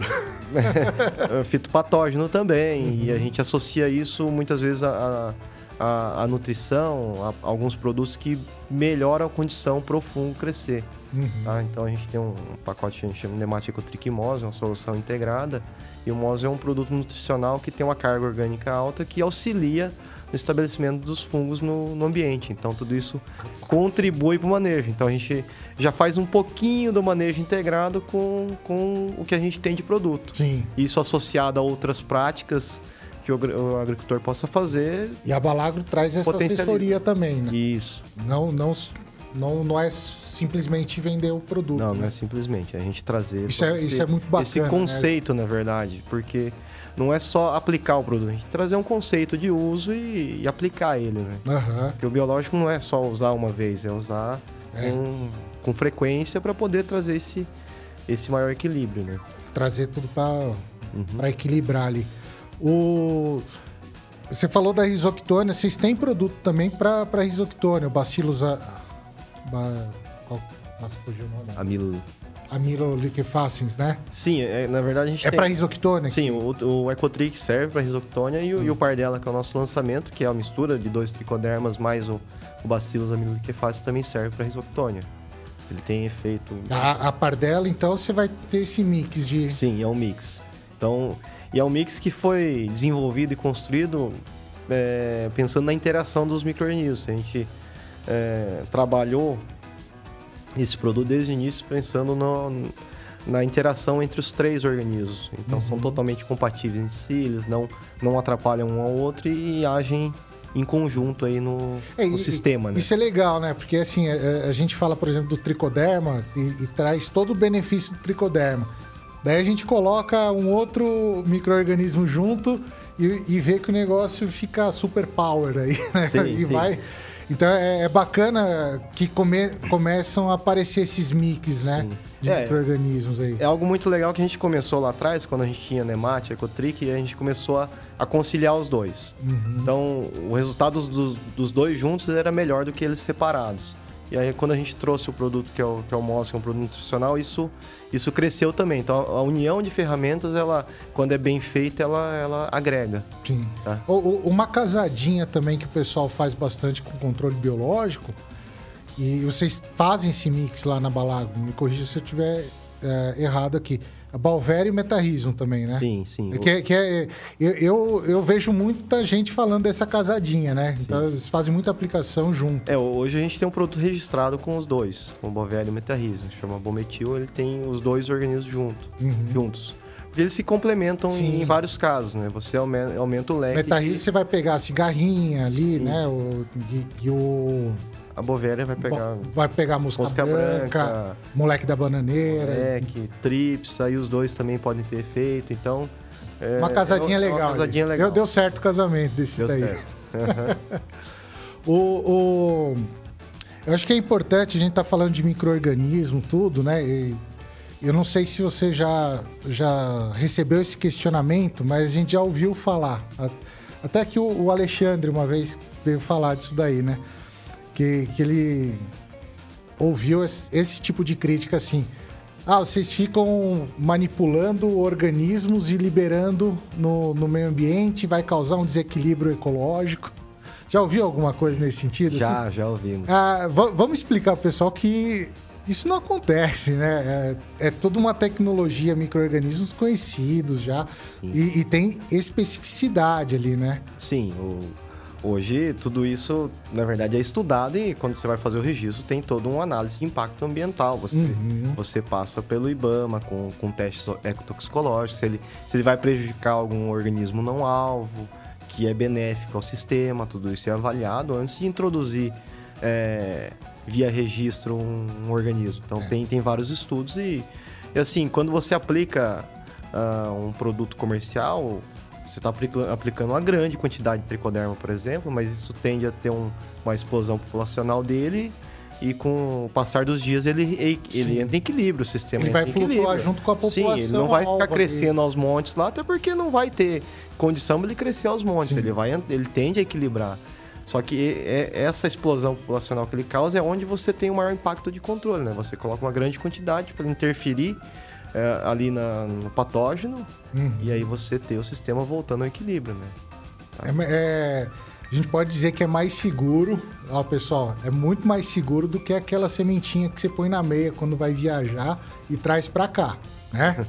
fitopatógeno também. Uhum. E a gente associa isso muitas vezes a, a, a nutrição, a, a, alguns produtos que melhoram a condição para o fungo crescer. Uhum. Tá? Então a gente tem um pacote que a gente chama de Nemate Ecotric Mose, uma solução integrada. E o Mose é um produto nutricional que tem uma carga orgânica alta que auxilia no estabelecimento dos fungos no, no ambiente. Então, tudo isso contribui para o manejo. Então, a gente já faz um pouquinho do manejo integrado com, com o que a gente tem de produto. Sim. Isso associado a outras práticas que o, o agricultor possa fazer. E a Balagro traz essa assessoria também, né? Isso. Não, não, não, não é simplesmente vender o produto. Não, né? não é simplesmente. É a gente trazer. Isso, é, isso é muito bacana. Esse conceito, né? na verdade, porque não é só aplicar o produto, a gente trazer um conceito de uso e, e aplicar ele, né? Uhum. Porque o biológico não é só usar uma vez, é usar é. Com, com frequência para poder trazer esse, esse maior equilíbrio, né? Trazer tudo para uhum. equilibrar ali. O... Você falou da risoctônia, vocês têm produto também para risoctônia, o Bacillus... A... Ba... Qual... Nossa, fugiu o nome. Amil... amiloliquefacens, né? Sim, é, na verdade a gente É tem... para risoctônia? Sim, o, o Ecotric serve para risoctônia e, o- e o Pardella, que é o nosso lançamento, que é a mistura de dois tricodermas mais o, o Bacillus amiloliquefaces, também serve para risoctônia. Ele tem efeito... A, a pardela, então, você vai ter esse mix de... Sim, é um mix. Então, e é um mix que foi desenvolvido e construído é, pensando na interação dos micro-organismos. A gente é, trabalhou esse produto desde o início pensando no- na interação entre os três organismos. Então, são totalmente compatíveis entre si, eles não, não atrapalham um ao outro e agem em conjunto aí no, É, no e- sistema, né? Isso é legal, né? Porque assim, a, a gente fala, por exemplo, do tricoderma e, e traz todo o benefício do tricoderma. Daí a gente coloca um outro microorganismo junto e, e vê que o negócio fica super power aí, né? Sim, e sim. vai. Então é, é bacana que come- começam a aparecer esses mix, né? Sim. De É. micro-organismos aí. É algo muito legal que a gente começou lá atrás, quando a gente tinha Nemate, Ecotric, e a gente começou a, a conciliar os dois. Então, o resultado dos, dos dois juntos era melhor do que eles separados. E aí, quando a gente trouxe o produto que é o, que é o Moss, que é um produto nutricional, isso, isso cresceu também. Então, a, a união de ferramentas, ela, quando é bem feita, ela, ela agrega. Sim. Tá. O- o- uma casadinha também que o pessoal faz bastante com controle biológico, e vocês fazem esse mix lá na Balago, me corrija se eu estiver é, errado aqui. Balvério e Metarrhizium também, né? Sim, sim. Que, que é- eu, eu, vejo muita gente falando dessa casadinha, né? Então eles fazem muita aplicação junto. É, hoje a gente tem um produto registrado com os dois, com o Bovério e o Metarrhizium. Chama Bometil, ele tem os dois organismos junto, juntos. Porque eles se complementam Uhum. Sim. em vários casos, né? Você aumenta, aumenta o leque. Metarrhizium você vai pegar a cigarrinha ali, né? O, e, e o... A Bovéria vai pegar Vai pegar a mosca, Mosca branca, branca, moleque da bananeira. leque, trips, aí os dois também podem ter efeito, então... é- Uma casadinha é uma- é legal. Uma casadinha legal. Deu, deu certo o casamento desses Deu daí. certo. O, o- Eu acho que é importante, a gente tá falando de micro-organismo, tudo, né? E eu não sei se você já, já recebeu esse questionamento, mas a gente já ouviu falar. Até que o, o Alexandre uma vez veio falar disso daí, né? Que, que ele ouviu esse, esse tipo de crítica assim. Ah, vocês ficam manipulando organismos e liberando no, no meio ambiente, vai causar um desequilíbrio ecológico. Já ouviu alguma coisa nesse sentido? assim? Já, já ouvimos. Ah, va- vamos explicar pro pessoal que isso não acontece, né? É, é toda uma tecnologia, micro-organismos conhecidos já. E, e tem especificidade ali, né? Sim, o- hoje tudo isso, na verdade, é estudado e quando você vai fazer o registro tem toda uma análise de impacto ambiental. Você, você passa pelo IBAMA com, com testes ecotoxicológicos, se ele, se ele vai prejudicar algum organismo não alvo, que é benéfico ao sistema, tudo isso é avaliado antes de introduzir é, via registro um, um organismo. Então tem, tem vários estudos e, e assim, quando você aplica ah, um produto comercial, você está aplicando uma grande quantidade de tricoderma, por exemplo, mas isso tende a ter um- uma explosão populacional dele e com o passar dos dias ele, ele Sim. entra em equilíbrio, o sistema Ele vai flutuar junto com a Sim, ele população não vai ficar crescendo aos montes lá, até porque não vai ter condição para ele crescer aos montes. Sim. Ele, vai, ele tende a equilibrar. Só que é- essa explosão populacional que ele causa é onde você tem o maior impacto de controle, né? Você coloca uma grande quantidade para interferir é, ali na- no patógeno Uhum. e aí você ter o sistema voltando ao equilíbrio, né? É- é- a gente pode dizer que é mais seguro, ó, pessoal, é muito mais seguro do que aquela sementinha que você põe na meia quando vai viajar e traz pra cá, né?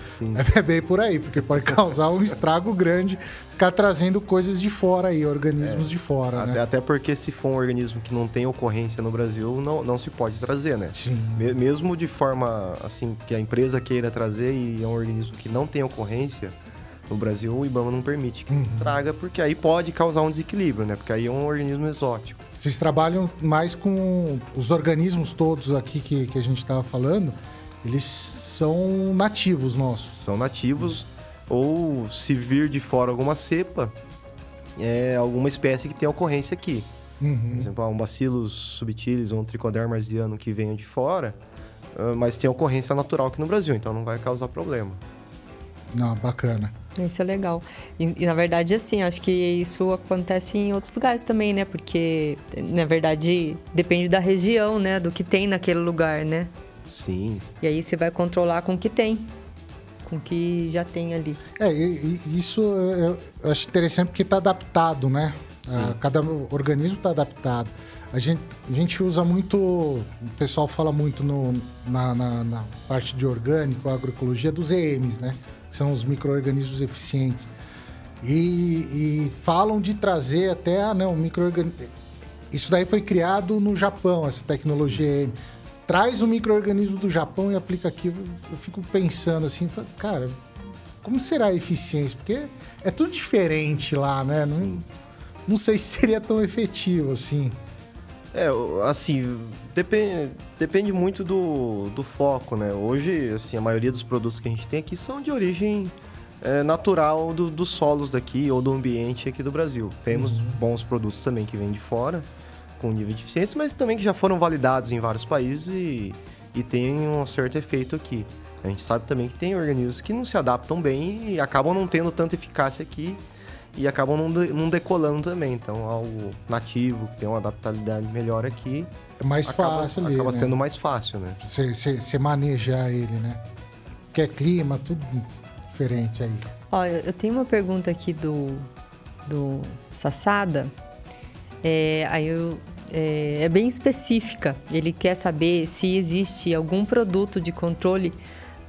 Sim. É bem por aí, porque pode causar um estrago grande ficar trazendo coisas de fora aí, organismos de fora, Até, né? até porque se for um organismo que não tem ocorrência no Brasil, não, não se pode trazer, né? Sim. Me- Mesmo de forma assim que a empresa queira trazer e é um organismo que não tem ocorrência no Brasil, o IBAMA não permite que traga, porque aí pode causar um desequilíbrio, né? Porque aí é um organismo exótico. Vocês trabalham mais com os organismos todos aqui que, que a gente estava falando, eles são nativos nossos. São nativos ou se vir de fora alguma cepa, é alguma espécie que tem ocorrência aqui. Por Uhum. exemplo, ah, um Bacillus subtilis ou um Trichoderma marziano que venha de fora, ah, mas tem ocorrência natural aqui no Brasil, então não vai causar problema. Não, bacana. Isso é legal. E, e, na verdade, assim, acho que isso acontece em outros lugares também, né? Porque, na verdade, depende da região, né? Do que tem naquele lugar, né? Sim. E aí você vai controlar com o que tem, com o que já tem ali. É, e, e isso eu, acho interessante porque está adaptado, né? Ah, cada organismo está adaptado. A gente, a gente usa muito, o pessoal fala muito no, na, na, na parte de orgânico, agroecologia, dos EMs, né? Que são os micro-organismos eficientes. E, e falam de trazer até, ah, não, microorganismo. Isso daí foi criado no Japão, essa tecnologia EM. Traz o microorganismo do Japão e aplica aqui. Eu fico pensando assim, cara, como será a eficiência? Porque é tudo diferente lá, né? Não, não sei se seria tão efetivo assim. É, assim, depende, depende muito do, do foco, né? Hoje, assim, a maioria dos produtos que a gente tem aqui são de origem é, natural do- dos solos daqui ou do ambiente aqui do Brasil. Temos bons produtos também que vêm de fora, com nível de eficiência, mas também que já foram validados em vários países e, e têm um certo efeito aqui. A gente sabe também que tem organismos que não se adaptam bem e acabam não tendo tanta eficácia aqui e acabam não, de- não decolando também. Então, algo nativo, que tem uma adaptabilidade melhor aqui, É mais acaba, fácil ali. acaba né? sendo mais fácil, né? Você manejar ele, né? Que é clima, tudo diferente aí. Olha, eu tenho uma pergunta aqui do, do Sassada. É, aí eu, é, é bem específica. Ele quer saber se existe algum produto de controle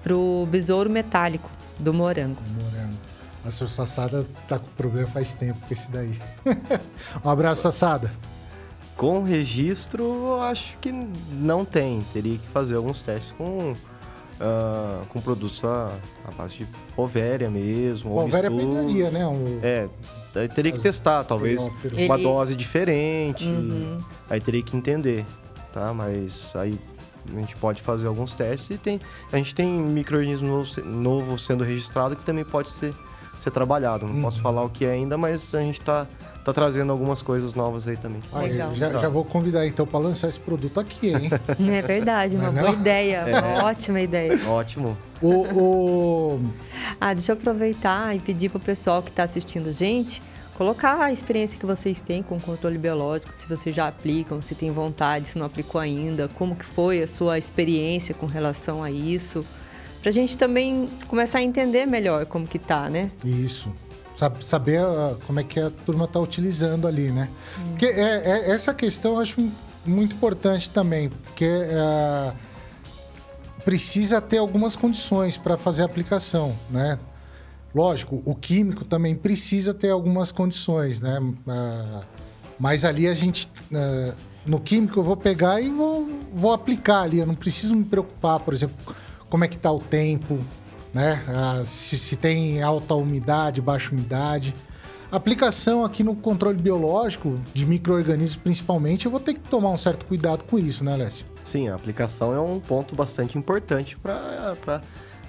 para o besouro metálico do morango. Morango. A sua Sassada tá com problema faz tempo com esse daí. um abraço, Sassada. Com registro, eu acho que não tem. Teria que fazer alguns testes com, ah, com produtos à, à base de ovéria mesmo. ou Ovéria misto. pegaria, né? O- É, aí teria que testar, talvez peru- uma Ele- dose diferente. Uhum. Aí teria que entender, tá? Mas aí a gente pode fazer alguns testes e tem, a gente tem microorganismo novo, novo sendo registrado que também pode ser, ser trabalhado. Não Uhum. posso falar o que é ainda, mas a gente tá, tá trazendo algumas coisas novas aí também. Aí, Legal. já, já vou convidar então para lançar esse produto aqui, hein? É verdade, uma Não é boa não? ideia, uma ótima ideia. Ótimo. o, o- Ah, deixa eu aproveitar e pedir pro pessoal que está assistindo a gente colocar a experiência que vocês têm com o controle biológico, se vocês já aplicam, se tem vontade, se não aplicou ainda, como que foi a sua experiência com relação a isso, pra gente também começar a entender melhor como que tá, né? Isso. Sab- Saber ah, como é que a turma está utilizando ali, né? Porque é, é- essa questão eu acho muito importante também, porque ah, precisa ter algumas condições para fazer a aplicação, né? Lógico, o químico também precisa ter algumas condições, né? Ah, mas ali a gente. no químico eu vou pegar e vou, vou aplicar ali. Eu não preciso me preocupar, por exemplo, como é que está o tempo, né? Ah, se, se tem alta umidade, baixa umidade. Aplicação aqui no controle biológico, de micro-organismos principalmente, eu vou ter que tomar um certo cuidado com isso, né, Lécio? Sim, a aplicação é um ponto bastante importante para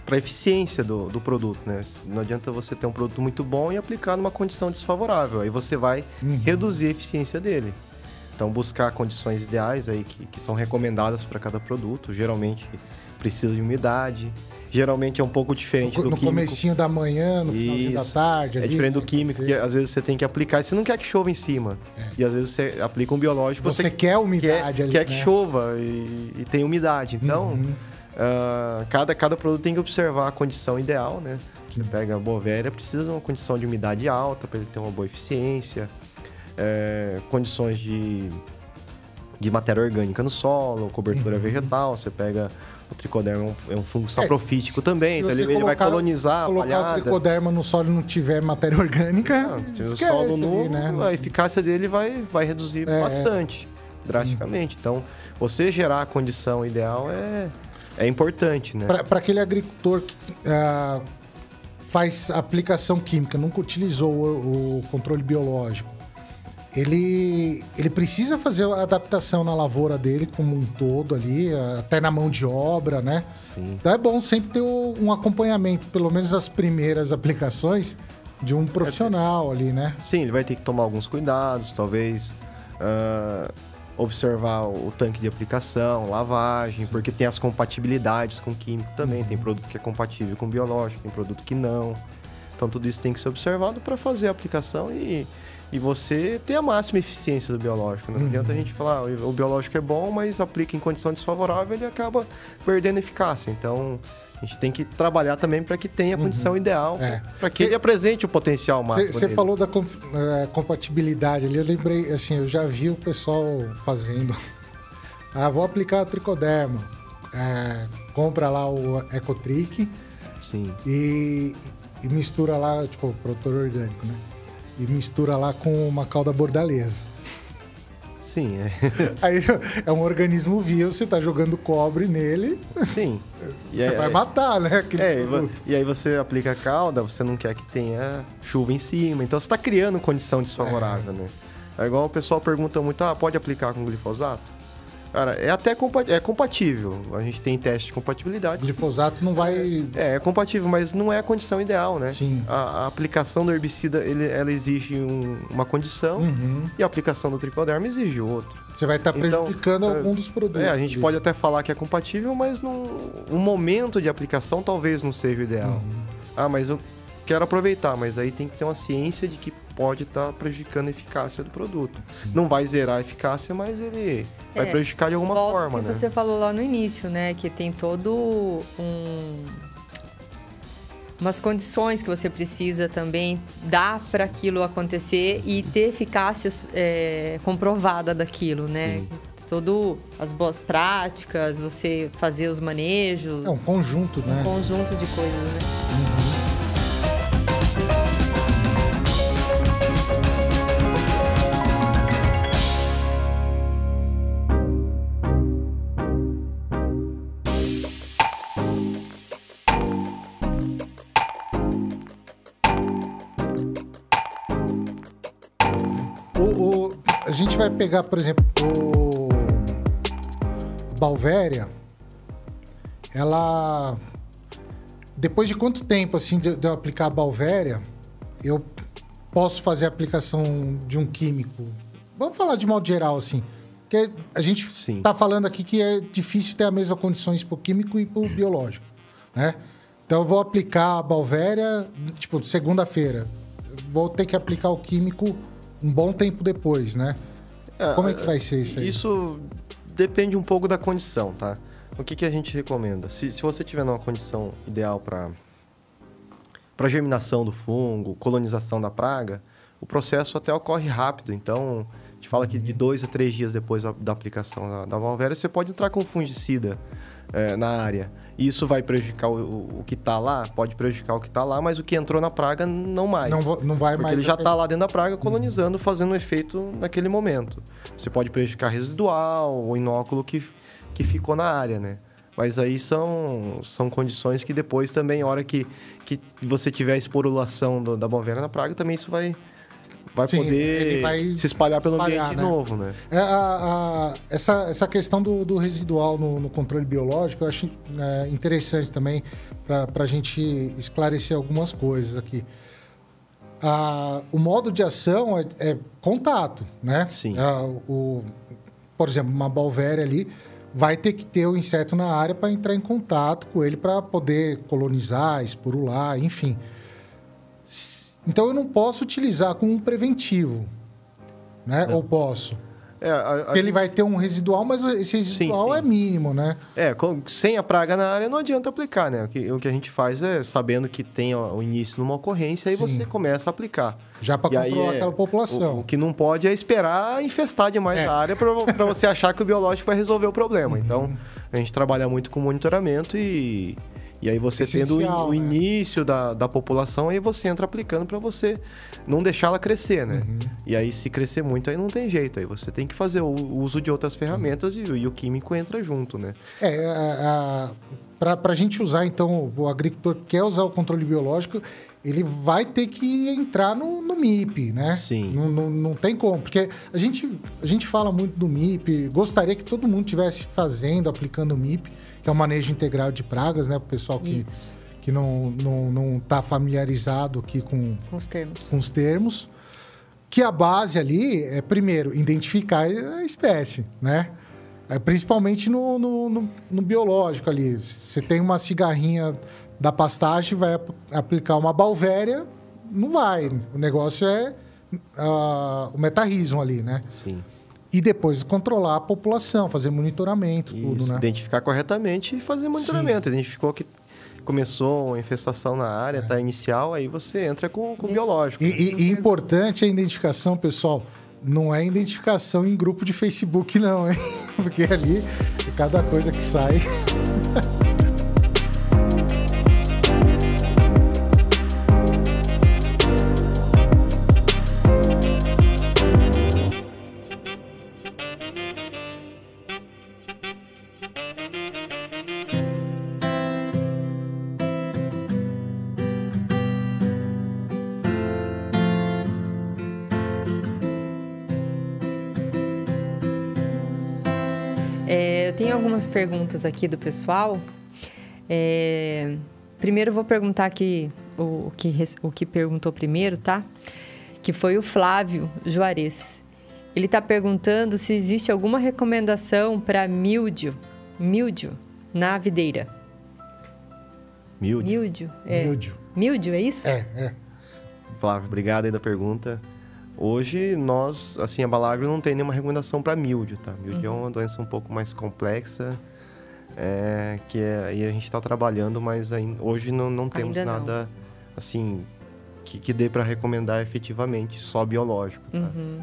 a eficiência do, do produto, né? Não adianta você ter um produto muito bom e aplicar numa condição desfavorável. Aí você vai reduzir a eficiência dele. Então, buscar condições ideais aí que, que são recomendadas para cada produto. Geralmente precisa de umidade. Geralmente é um pouco diferente No, do no químico. comecinho da manhã, no finalzinho da Isso. tarde. É ali, diferente do né, químico, que às vezes você tem que aplicar você não quer que chova em cima. E às vezes você aplica um biológico, Você, você, quer umidade quer, ali, quer que né? chova e, e tem umidade. Então, Uhum. ah, cada, cada produto tem que observar a condição ideal, né? Você pega a bovéria, precisa de uma condição de umidade alta para ele ter uma boa eficiência, é, condições de, de matéria orgânica no solo, cobertura Uhum. vegetal. Você pega o tricoderma, é um, é fungo É, saprofítico se- também, então ele, ele vai colocar- colonizar a Colocar o palhada. tricoderma no solo e não tiver matéria orgânica, se o solo nu, né? a eficácia dele vai, vai reduzir É, bastante, drasticamente. Então, você gerar a condição ideal é, é importante, né? Para aquele agricultor que ah, faz aplicação química, nunca utilizou o, o controle biológico, ele, ele precisa fazer a adaptação na lavoura dele como um todo ali, até na mão de obra, né? Sim. Então é bom sempre ter um acompanhamento, pelo menos as primeiras aplicações, de um profissional ali, né? Sim, ele vai ter que tomar alguns cuidados, talvez ah, observar o tanque de aplicação, lavagem, porque tem as compatibilidades com químico também. Uhum. Tem produto que é compatível com biológico, tem produto que não. Então tudo isso tem que ser observado para fazer a aplicação e, e você ter a máxima eficiência do biológico. Né? Não adianta a gente falar, ah, o biológico é bom, mas aplica em condição desfavorável, ele acaba perdendo eficácia. Então a gente tem que trabalhar também para que tenha a condição ideal, É. para que Cê- ele apresente o potencial máximo. Você falou da com- eh, compatibilidade ali, eu lembrei, assim, eu já vi o pessoal fazendo. Ah, vou aplicar a tricoderma. É, compra lá o Ecotric Sim. e, e mistura lá, tipo, produtor orgânico, né? E mistura lá com uma calda bordaleza. Sim, é. Aí é um organismo vivo, você tá jogando cobre nele, Sim. E você é- vai matar, né? Aquele É, e produto. e aí você aplica a cauda, você não quer que tenha chuva em cima. Então você está criando condição desfavorável, né? É igual o pessoal pergunta muito, ah, pode aplicar com glifosato? Cara, é até é compatível. A gente tem teste de compatibilidade. Glifosato não vai. É, é compatível, mas não é a condição ideal, né? Sim. A, a aplicação do herbicida, ele, ela exige um- uma condição Uhum. e a aplicação do tricoderma exige outra. Você vai estar Então, prejudicando é, algum dos produtos. É, a gente ali. pode até falar que é compatível, mas num, um momento de aplicação talvez não seja o ideal. Uhum. Ah, mas eu quero aproveitar, mas aí tem que ter uma ciência de que pode estar prejudicando a eficácia do produto. Não vai zerar a eficácia, mas ele vai É, prejudicar de alguma Volta forma, que né? você falou lá no início, né? Que tem todo um umas condições que você precisa também dar para aquilo acontecer e ter eficácia é, comprovada daquilo, né? Sim. Todo as boas práticas, você fazer os manejos, É um conjunto, né? um conjunto de coisas, né? O, vai pegar, por exemplo, o Balvéria. Ela. Depois de quanto tempo, assim, de, eu aplicar a Balvéria, eu posso fazer a aplicação de um químico? Vamos falar de modo geral, assim. Porque a gente Sim. tá falando aqui que é difícil ter as mesmas condições para o químico e para o biológico, né? Então eu vou aplicar a Balvéria, tipo, segunda-feira. Vou ter que aplicar o químico um bom tempo depois, né? Como é que vai ser isso aí? Isso depende um pouco da condição, tá? O que, que a gente recomenda? Se, se você tiver numa condição ideal para para germinação do fungo, colonização da praga, o processo até ocorre rápido. Então, a gente fala que de dois a três dias depois da, aplicação da, da Valvéria, você pode entrar com fungicida eh, na área. Isso vai prejudicar o, o, que está lá? Pode prejudicar o que está lá, mas o que entrou na praga não mais. Não, não vai Porque mais. ele já está lá dentro da praga colonizando, fazendo efeito naquele momento. Você pode prejudicar residual, o inóculo que, que ficou na área, né? Mas aí são, são condições que depois também, a hora que, que você tiver a esporulação do- da bovera na praga, também isso vai, vai Sim, poder vai se espalhar pelo espalhar, ambiente né? de novo, né? É, a- a- essa, essa questão do, do residual no, no controle biológico eu acho é, interessante também para a gente esclarecer algumas coisas aqui. Ah, o modo de ação é, é contato, né? Sim. Ah, o, por exemplo, uma balvéria ali vai ter que ter o inseto na área para entrar em contato com ele para poder colonizar, esporular, enfim. Então eu não posso utilizar como um preventivo, né? Ou posso? É, a- a- ele vai ter um residual, mas esse residual sim. é mínimo, né? É, com- sem a praga na área não adianta aplicar, né? O que, o que a gente faz é, sabendo que tem ó, o início numa ocorrência, aí Sim. você começa a aplicar. Já para controlar é- aquela população. O, o que não pode é esperar infestar demais É. a área para você achar que o biológico vai resolver o problema. Uhum. Então, a gente trabalha muito com monitoramento e, e aí você tendo o, in- Essencial, o né? início da, da população, aí você entra aplicando para você não deixar ela crescer, né? Uhum. E aí, se crescer muito, aí não tem jeito. Aí você tem que fazer o uso de outras ferramentas e, e o químico entra junto, né? É, para a gente usar, então, o agricultor que quer usar o controle biológico, ele vai ter que entrar no, no MIP, né? Sim. Não, não, não tem como, porque a gente, a gente fala muito do MIP, gostaria que todo mundo estivesse fazendo, aplicando o MIP, que é o manejo integral de pragas, né? Para o pessoal que, Isso, que não está não, não tá familiarizado aqui com, com os termos. com os termos. Que a base ali é, primeiro, identificar a espécie, né? É, principalmente no, no, no- no biológico ali. Você tem uma cigarrinha da pastagem, vai ap- aplicar uma balvéria, não vai. O negócio é ah, o metarrismo ali, né? Sim. E depois controlar a população, fazer monitoramento, tudo, Isso, né? Identificar corretamente e fazer monitoramento. Identificou que começou uma infestação na área, tá inicial, aí você entra com, com o biológico. É. E, né? e- e importante a identificação, pessoal. Não é identificação em grupo de Facebook, não, hein? Porque ali, cada coisa que sai. perguntas aqui do pessoal. É, primeiro vou perguntar aqui o, que, o que perguntou primeiro, tá? Que foi o Flávio Juarez. Ele está perguntando se existe alguma recomendação para míldio, míldio na videira. Milde. Míldio? É. É isso? É, é. Flávio, obrigado aí da pergunta. Hoje, nós, assim, a Balagro não tem nenhuma recomendação para míldio, tá? Míldio é uma doença um pouco mais complexa, é, que é, aí a gente está trabalhando, mas hoje não, não temos não. nada, assim, que, que dê para recomendar efetivamente, só biológico, tá? Uhum.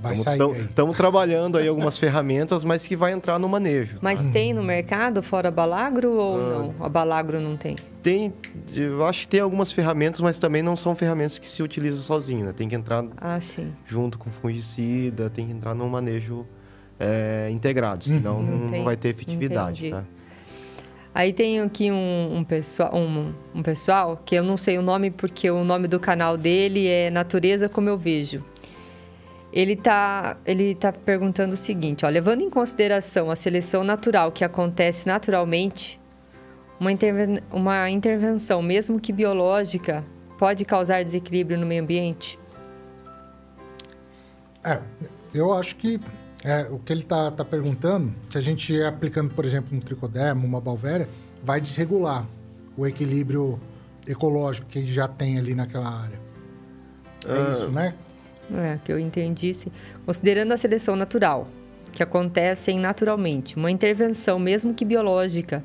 Vai. Estamos trabalhando aí algumas ferramentas, mas que vai entrar no manejo. Mas tá? tem no mercado fora balagro ou Ah. não? A balagro não tem? Tem, eu acho que tem algumas ferramentas, mas também não são ferramentas que se utilizam sozinho, né? Tem que entrar Ah, sim. junto com fungicida, tem que entrar num manejo é, integrado, senão não, não vai ter efetividade, Entendi. tá? Aí tem aqui um, um pessoal, um, um pessoal que eu não sei o nome porque o nome do canal dele é Natureza Como Eu Vejo. Ele tá, ele tá perguntando o seguinte, ó, levando em consideração a seleção natural que acontece naturalmente, uma, interven- uma intervenção, mesmo que biológica, pode causar desequilíbrio no meio ambiente? É, eu acho que é, o que ele está tá perguntando, se a gente ir aplicando, por exemplo, um tricoderma, uma balvéria, vai desregular o equilíbrio ecológico que já tem ali naquela área. É Ah, isso, né? É, que eu entendi, sim. Considerando a seleção natural, que acontecem naturalmente, uma intervenção, mesmo que biológica,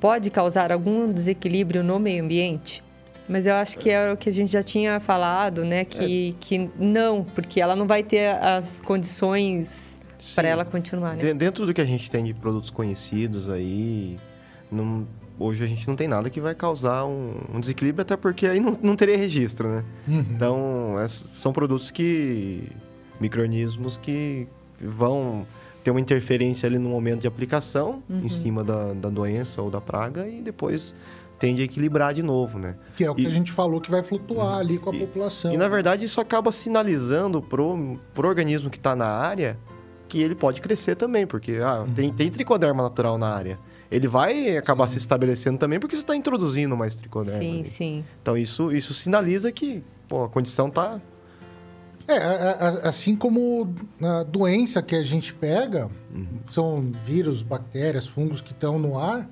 pode causar algum desequilíbrio no meio ambiente? Mas eu acho que era o que a gente já tinha falado, né? Que, que não, porque ela não vai ter as condições para ela continuar, né? de- Dentro do que a gente tem de produtos conhecidos aí, não- hoje a gente não tem nada que vai causar um, um desequilíbrio, até porque aí não, não teria registro, né? Então, esses são produtos que... micro-organismos que vão ter uma interferência ali no momento de aplicação, em cima da, da doença ou da praga, e depois tende a equilibrar de novo, né? Que é o que E- a gente falou que vai flutuar ali com a população. E na verdade isso acaba sinalizando pro, pro organismo que está na área que ele pode crescer também, porque ah, tem, tem tricoderma natural na área. Ele vai acabar se estabelecendo também porque você está introduzindo mais tricoderma. Sim, ali. sim. Então isso, isso sinaliza que pô, a condição tá. É, a- a- assim como a doença que a gente pega, são vírus, bactérias, fungos que estão no ar,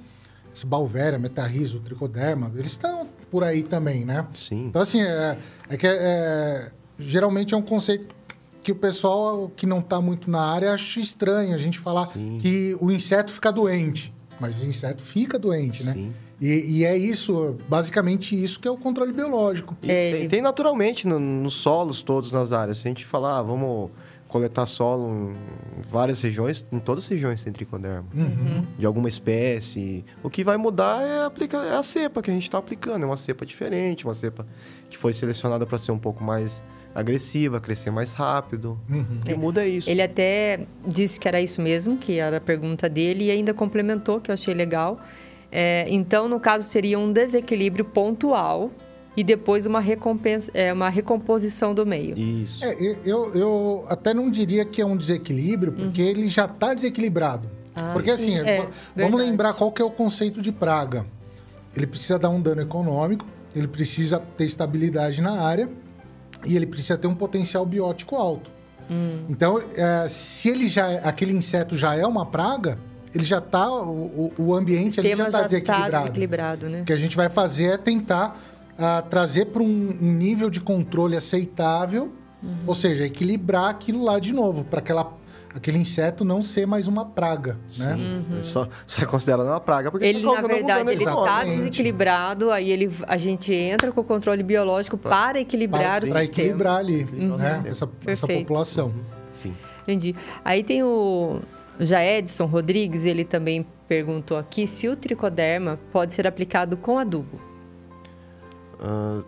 esse balvéria, metarrizo, tricoderma, eles estão por aí também, né? Sim. Então, assim, é, é que é, geralmente é um conceito que o pessoal que não está muito na área acha estranho a gente falar Sim. que o inseto fica doente. Mas o inseto fica doente, né? Sim. E, e é isso, basicamente isso que é o controle biológico. E É, tem, tem naturalmente no- nos solos todos nas áreas. Se a gente falar, ah, vamos coletar solo em várias regiões, em todas as regiões tem tricoderma. De alguma espécie. O que vai mudar é, aplicar, é a cepa que a gente está aplicando. É uma cepa diferente, uma cepa que foi selecionada para ser um pouco mais agressiva, crescer mais rápido. O que muda é isso. Ele até disse que era isso mesmo, que era a pergunta dele, e ainda complementou, que eu achei legal. É, então, no caso, seria um desequilíbrio pontual e depois uma, recompensa, é, uma recomposição do meio. Isso. É, eu- eu, até não diria que é um desequilíbrio, porque ele já está desequilibrado. Ah, porque sim, assim, é, vamos verdade. lembrar qual que é o conceito de praga. Ele precisa dar um dano econômico, ele precisa ter estabilidade na área e ele precisa ter um potencial biótico alto. Hum. Então, é, se ele já aquele inseto já é uma praga, ele já está o, o ambiente o ele já está tá desequilibrado. Tá desequilibrado né? O que a gente vai fazer é tentar uh, trazer para um, um, nível de controle aceitável, uhum. ou seja, equilibrar aquilo lá de novo, para aquela aquele inseto não ser mais uma praga, Sim. né? Uhum. Só, só é considerado uma praga porque ele na verdade ele está desequilibrado, aí ele a gente entra com o controle biológico pra, para equilibrar para, o para equilibrar ali, uhum. né? Essa, essa população. Uhum. Sim. Entendi. Aí tem o já Edson Rodrigues, ele também perguntou aqui se o tricoderma pode ser aplicado com adubo. Uh,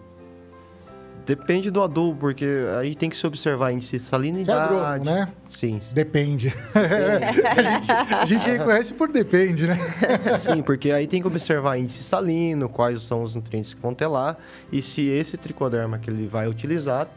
depende do adubo, porque aí tem que se observar em si salinidade. É né? Sim. Depende. a, gente, a gente reconhece por depende, né? Sim, porque aí tem que observar índice salino, quais são os nutrientes que vão ter lá, e se esse tricoderma que ele vai utilizar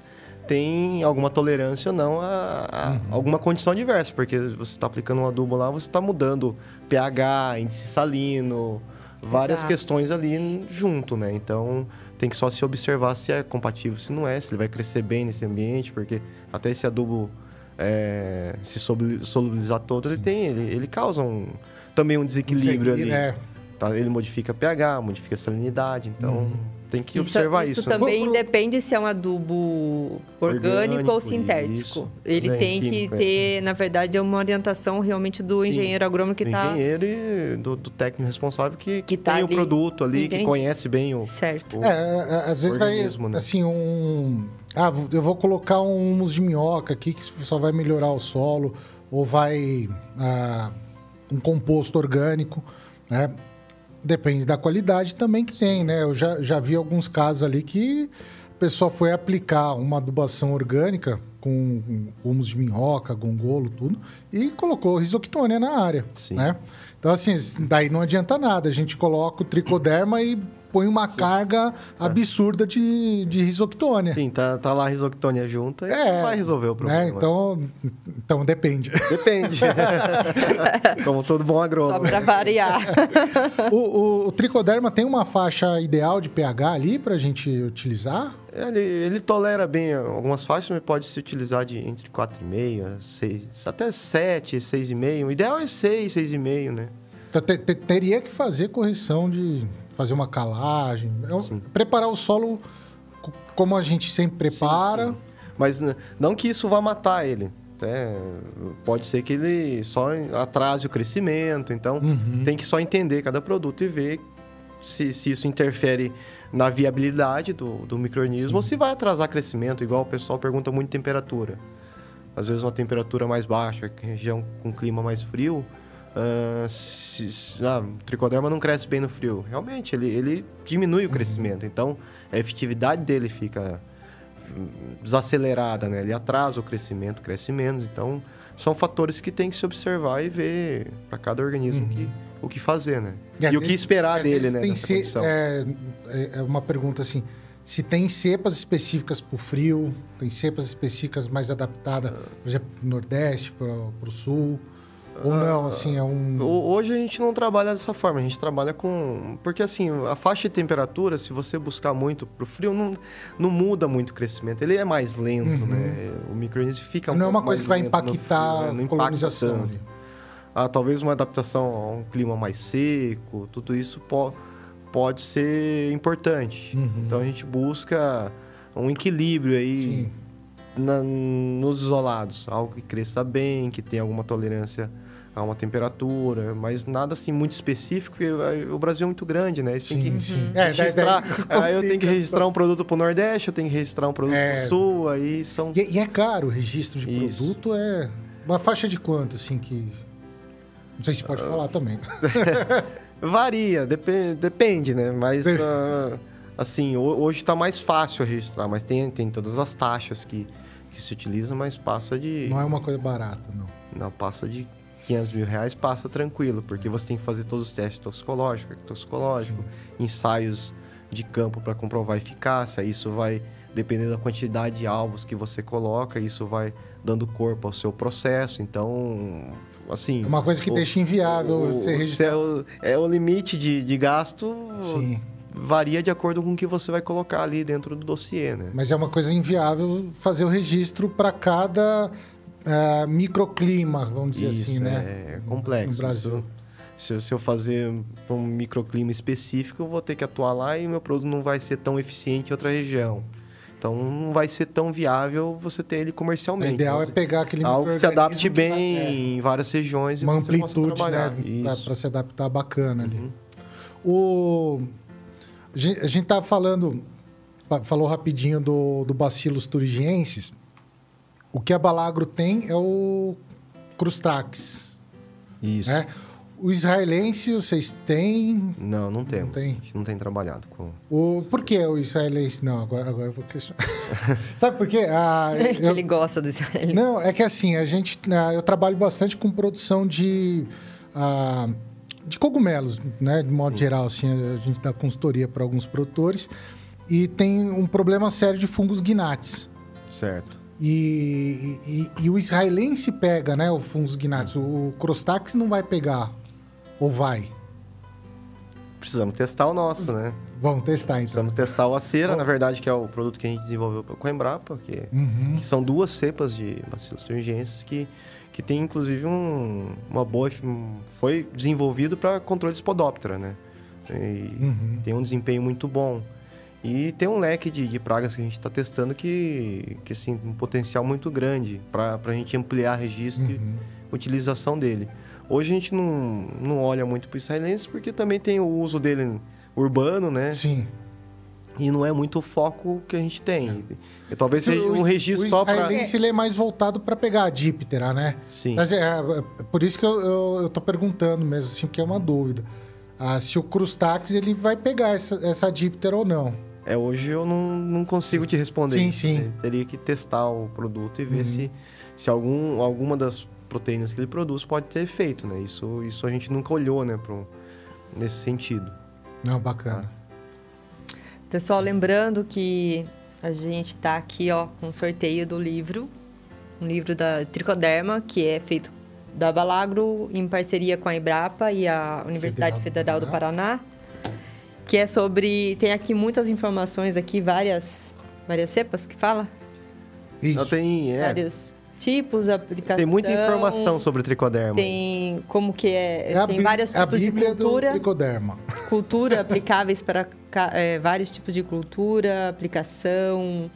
tem alguma tolerância ou não a, a uhum. alguma condição diversa, porque você está aplicando um adubo lá, você está mudando pH, índice salino, várias Exato. questões ali junto, né? Então tem que só se observar se é compatível, se não é, se ele vai crescer bem nesse ambiente, porque até esse adubo é, se solubilizar todo, ele tem, ele, ele causa um, também um desequilíbrio, ali. É. Tá? Ele modifica pH, modifica salinidade, então. Uhum tem que isso, observar isso. Isso também depende se é um adubo orgânico, orgânico ou sintético. Isso. Ele é, tem que é. ter, na verdade, uma orientação realmente do Sim. engenheiro agrônomo que está... engenheiro e do, do, técnico responsável que, que tá tem ali. o produto ali, Entendi. que conhece bem o Certo. O é, é, é às vezes vai, né? assim, um... Ah, eu vou colocar um humus de minhoca aqui que só vai melhorar o solo, ou vai... Ah, um composto orgânico, né? Depende da qualidade também que tem, né? Eu já, já vi alguns casos ali que o pessoal foi aplicar uma adubação orgânica com humus de minhoca, gongolo, tudo, e colocou risoctônia na área, Sim. né? Então, assim, daí não adianta nada. A gente coloca o tricoderma e põe uma Sim. carga tá. absurda de, de risoctônia. Sim, tá, tá lá a risoctônia junto e é, vai resolver o problema. Né? Então, então depende. Depende. Como todo bom agrônomo. Só para variar. o, o, o, tricoderma tem uma faixa ideal de pH ali para a gente utilizar? Ele, ele tolera bem algumas faixas, mas pode se utilizar de entre 4,5, 6, até 7, 6,5. O ideal é 6, 6,5, né? Então, te, te, teria que fazer correção de fazer uma calagem, é preparar o solo como a gente sempre prepara. Sim, sim. Mas não que isso vá matar ele. É, pode ser que ele só atrase o crescimento. Então, uhum. tem que só entender cada produto e ver se, se isso interfere na viabilidade do, do microorganismo ou se vai atrasar crescimento, igual o pessoal pergunta muito temperatura. Às vezes uma temperatura mais baixa, região com clima mais frio, Uh, se, ah, o tricoderma não cresce bem no frio. Realmente, ele, ele diminui o uhum. crescimento. Então, a efetividade dele fica desacelerada, né? Ele atrasa o crescimento, cresce menos. Então, são fatores que tem que se observar e ver para cada organismo uhum. que, o que fazer, né? E, e o que esperar dele, né? Tem se, é, é uma pergunta assim se tem cepas específicas para o frio, tem cepas específicas mais adaptadas, por exemplo, para o Nordeste, para o Sul. Ou não, assim, é um. Hoje a gente não trabalha dessa forma, a gente trabalha com. Porque assim, a faixa de temperatura, se você buscar muito pro frio, não, não muda muito o crescimento. Ele é mais lento, uhum. né? O microorganismo fica um Não é uma coisa que vai impactar frio, né? a colonização. Ah, talvez uma adaptação a um clima mais seco, tudo isso po pode ser importante. Uhum. Então a gente busca um equilíbrio aí na, nos isolados. Algo que cresça bem, que tenha alguma tolerância a uma temperatura, mas nada assim muito específico, porque o Brasil é muito grande, né? Sim, tem que sim. É, registrar. aí eu tenho que registrar um produto para o Nordeste, eu tenho que registrar um produto é... para o Sul, aí são. E, e, é caro o registro de Isso. produto, é. Uma faixa de quanto, assim, que. Não sei se pode uh... falar também. Varia, dep depende, né? Mas. Uh, assim, hoje está mais fácil registrar, mas tem, tem todas as taxas que, que se utilizam, mas passa de. Não é uma coisa barata, não. Não, passa de 500 mil reais passa tranquilo, porque você tem que fazer todos os testes toxicológicos, toxicológico, Sim. ensaios de campo para comprovar a eficácia. Isso vai dependendo da quantidade de alvos que você coloca, isso vai dando corpo ao seu processo. Então, assim. É uma coisa que o, deixa inviável o, ser registrado. É o limite de, de gasto. Sim. Varia de acordo com o que você vai colocar ali dentro do dossiê, né? Mas é uma coisa inviável fazer o registro para cada uh, microclima, vamos dizer Isso, assim, né? É complexo. No Brasil. Se, se eu fazer um microclima específico, eu vou ter que atuar lá e o meu produto não vai ser tão eficiente em outra região. Então não vai ser tão viável você ter ele O comercialmente. ideal é Você- pegar aquele algo que se adapte bem é, em várias regiões e uma amplitude, né? Uhum. Para se adaptar bacana ali. O... A gente, a gente tava falando, fa- falou rapidinho do, do Bacillus thuringiensis. O que a Balagro tem é o Crustax, Isso. né? O israelense vocês têm... Não, não temos. tem? A gente não tem trabalhado com. O... Por que o israelense... Não, agora, agora eu vou questionar. Sabe por quê? Ah, eu- Ele gosta do Israel. Não, é que assim, a gente. ah, Eu trabalho bastante com produção de. ah, de cogumelos, né? De modo geral, assim, a gente dá consultoria para alguns produtores. E tem um problema sério de fungos guinates. Certo. E, e- e o israelense pega, né? O fungos guinates. O Crostax não vai pegar. Ou vai? Precisamos testar o nosso, né? Vamos testar então. Precisamos testar o Acera, na verdade, que é o produto que a gente desenvolveu com a Embrapa, que, Uhum. que são duas cepas de bacilos thuringienses que, que tem, inclusive, um, uma boa... Foi desenvolvido para controle de spodóptera, né? E Uhum. tem um desempenho muito bom. E tem um leque de, de pragas que a gente está testando que, que assim, um potencial muito grande para a gente ampliar registro e Uhum. utilização dele. Hoje a gente não, não olha muito para o israelense porque também tem o uso dele urbano, né? Sim. E não é muito o foco que a gente tem. E talvez seja O- um registro o só para... israelense ele é mais voltado para pegar a díptera, né? Sim. Mas é, é por isso que eu, eu, tô perguntando mesmo, assim, porque é uma dúvida. Ah, se o Crustax ele vai pegar essa, essa díptera ou não. É, hoje eu não, não consigo te responder. Sim, sim. Eu teria que testar o produto e ver Uhum. se, se algum, alguma das proteínas que ele produz pode ter efeito, né? Isso, isso a gente nunca olhou, né, pro, nesse sentido. Não, bacana. Pessoal, lembrando que a gente está aqui ó, com o sorteio do livro, um livro da Tricoderma, que é feito da Balagro em parceria com a Embrapa e a Universidade Federal Federal, do do Paraná, que é sobre... Tem aqui muitas informações aqui, várias, várias cepas que fala? Isso. Então tem, é, Vários tipos, aplicação... tem muita informação sobre tricoderma. Tem como que é... É tem vários é a tipos de cultura. do tricoderma. cultura aplicáveis para é, vários tipos de cultura, aplicação,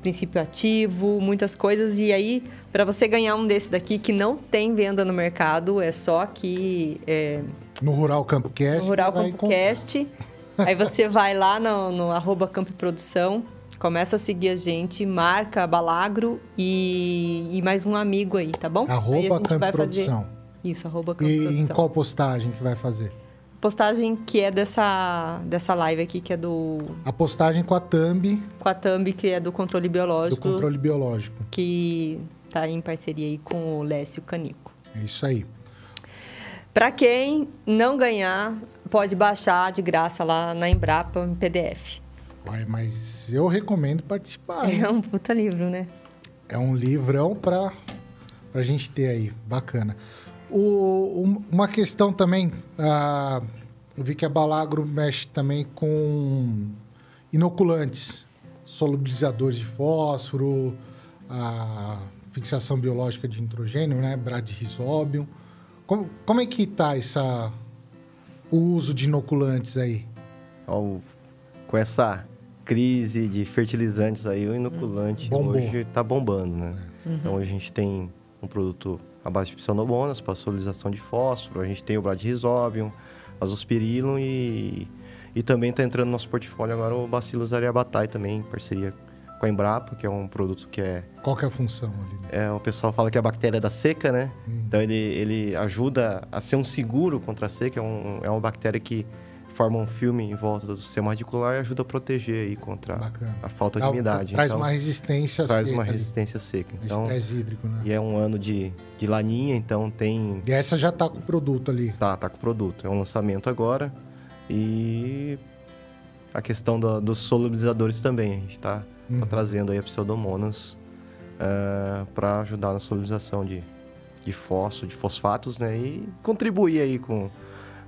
princípio ativo, muitas coisas. E aí, para você ganhar um desse daqui que não tem venda no mercado, é só aqui é, No Rural Campo Cast. no Rural Campo Cast. Aí você vai lá no, no arroba Campo Produção, começa a seguir a gente, marca Balagro e, e mais um amigo aí, tá bom? Arroba vai Produção. fazer. Isso, arroba Campo E em Produção. qual postagem que vai fazer? Postagem que é dessa, dessa live aqui, que é do A postagem com a thumb com a Thumb, que é do controle do biológico, controle biológico. que tá em parceria aí com o Lécio Canico. É isso aí. Para quem não ganhar, pode baixar de graça lá na Embrapa em PDF. Uai, mas eu recomendo participar. É um puta livro, né? É um livrão para a gente ter aí. Bacana. O, um- uma questão também, ah, eu vi que a Balagro mexe também com inoculantes, solubilizadores de fósforo, a fixação biológica de nitrogênio, né? Bradyrhizobium. Como, como é que está essa, o uso de inoculantes aí? Com essa crise de fertilizantes aí, o inoculante Bombou. hoje está bombando, né? Então hoje a gente tem um produto à base de pseudomonas para solubilização de fósforo, a gente tem o Bradyrhizobium, azospirillum e, e também está entrando no nosso portfólio agora o Bacillus aryabhatae também, em parceria com a Embrapa, que é um produto que é Qual que é a função ali? é, o pessoal fala que é a bactéria da seca, né? Então ele, ele ajuda a ser um seguro contra a seca. É, um- é uma bactéria que forma um filme em volta do sistema radicular e ajuda a proteger aí contra Bacana. a falta de umidade. Traz então, uma resistência traz seca uma ali, resistência seca. Então, estresse hídrico, né? e é um ano de, de laninha, então tem E essa já tá com o produto ali. tá, tá com o produto. É um lançamento agora e a questão da- dos solubilizadores também. A gente está Uhum. trazendo aí a pseudomonas para ajudar na solubilização de, de fósforo, de fosfatos, né? E contribuir aí com,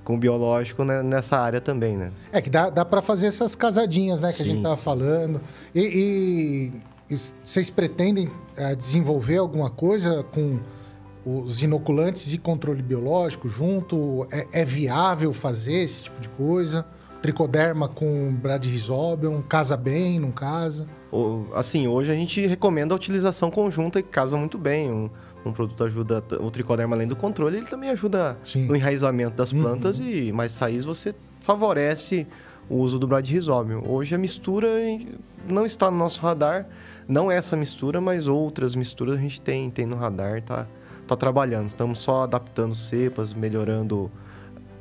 com o biológico né, nessa área também, né? É que dá, dá para fazer essas casadinhas, né? Que a Sim, gente tava sim. falando. E, e- e vocês pretendem eh, desenvolver alguma coisa com os inoculantes e controle biológico junto? É, é viável fazer esse tipo de coisa? Tricoderma com Bradyrhizobium, casa bem, não casa? Assim, hoje a gente recomenda a utilização conjunta e casa muito bem. Um, um produto ajuda, o tricoderma além do controle, ele também ajuda Sim. no enraizamento das plantas uhum. e mais raiz você favorece o uso do Bradyrhizobium. Hoje a mistura não está no nosso radar, não essa mistura, mas outras misturas a gente tem, tem no radar, tá, tá trabalhando. Estamos só adaptando cepas, melhorando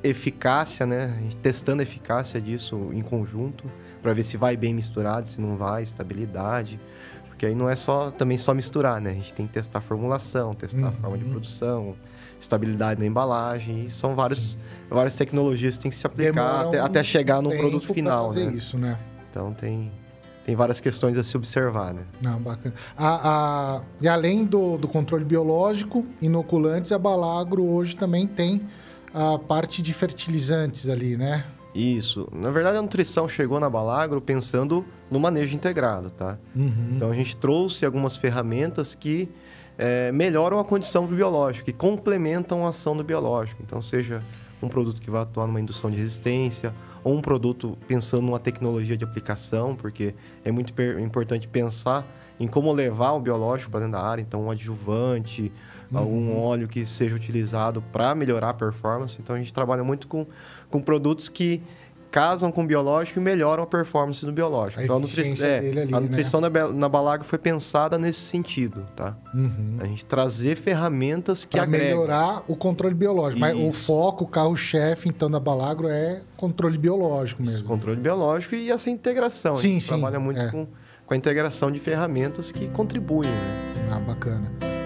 eficácia, né? Testando a eficácia disso em conjunto para ver se vai bem misturado, se não vai, estabilidade. Porque aí não é só também só misturar, né? A gente tem que testar a formulação, testar uhum. a forma de uhum. produção, estabilidade na embalagem. E são vários, várias tecnologias que tem que se aplicar até, um até, chegar no produto final, fazer né? isso, né? Então tem tem várias questões a se observar, né? Não, bacana. A, a, e além do, do controle biológico, inoculantes, a Balagro hoje também tem a parte de fertilizantes ali, né? Isso. Na verdade, a nutrição chegou na Balagro pensando no manejo integrado, tá? Uhum. Então, a gente trouxe algumas ferramentas que é, melhoram a condição do biológico, que complementam a ação do biológico. Então, seja um produto que vai atuar numa indução de resistência, ou um produto pensando numa tecnologia de aplicação, porque é muito importante pensar em como levar o biológico para dentro da área, então um adjuvante, uhum. algum óleo que seja utilizado para melhorar a performance. Então a gente trabalha muito com, com produtos que casam com o biológico e melhoram a performance do biológico. A então, a, nutri é, ali, a nutrição né? na, Balago foi pensada nesse sentido, tá? Uhum. A gente trazer ferramentas que pra agregam. melhorar o controle biológico. Isso. Mas o foco, o carro-chefe, então, da Balagro é controle biológico mesmo. Isso, controle biológico e essa integração. Sim, a gente sim. trabalha muito é. com, com a integração de ferramentas que contribuem, né? Ah, bacana.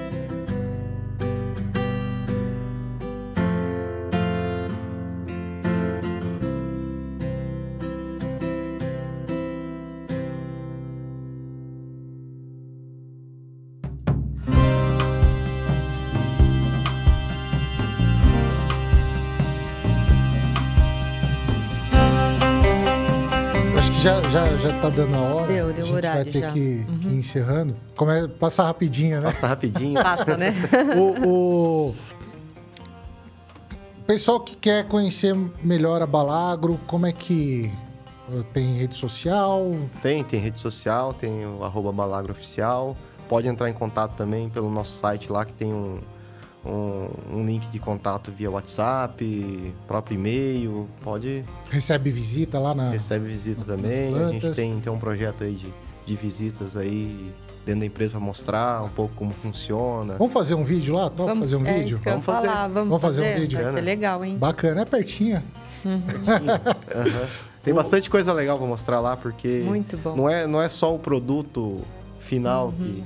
Dando a hora. Deu, deu a gente horário. Vai ter já. que, uhum. que ir encerrando. Como é, passa rapidinho, né? Passa rapidinho. passa, né? o, o, pessoal que quer conhecer melhor a Balagro, como é que. Tem rede social? Tem, tem rede social, tem o arroba Balagro Oficial. Pode entrar em contato também pelo nosso site lá, que tem um, um, um, link de contato via WhatsApp, próprio e-mail, pode... Recebe visita lá na... Recebe visita também, a gente tem, tem um projeto aí de, de visitas aí dentro da empresa para mostrar um pouco como funciona. Vamos fazer um vídeo lá? Topa fazer um é vídeo? vamos fazer. Vamos, vamos fazer, fazer, um vídeo. Vai ser legal, hein? Bacana, é pertinho. Uhum. uhum. Tem bastante coisa legal para mostrar lá, porque Muito bom. Não, é, não é só o produto final uhum. que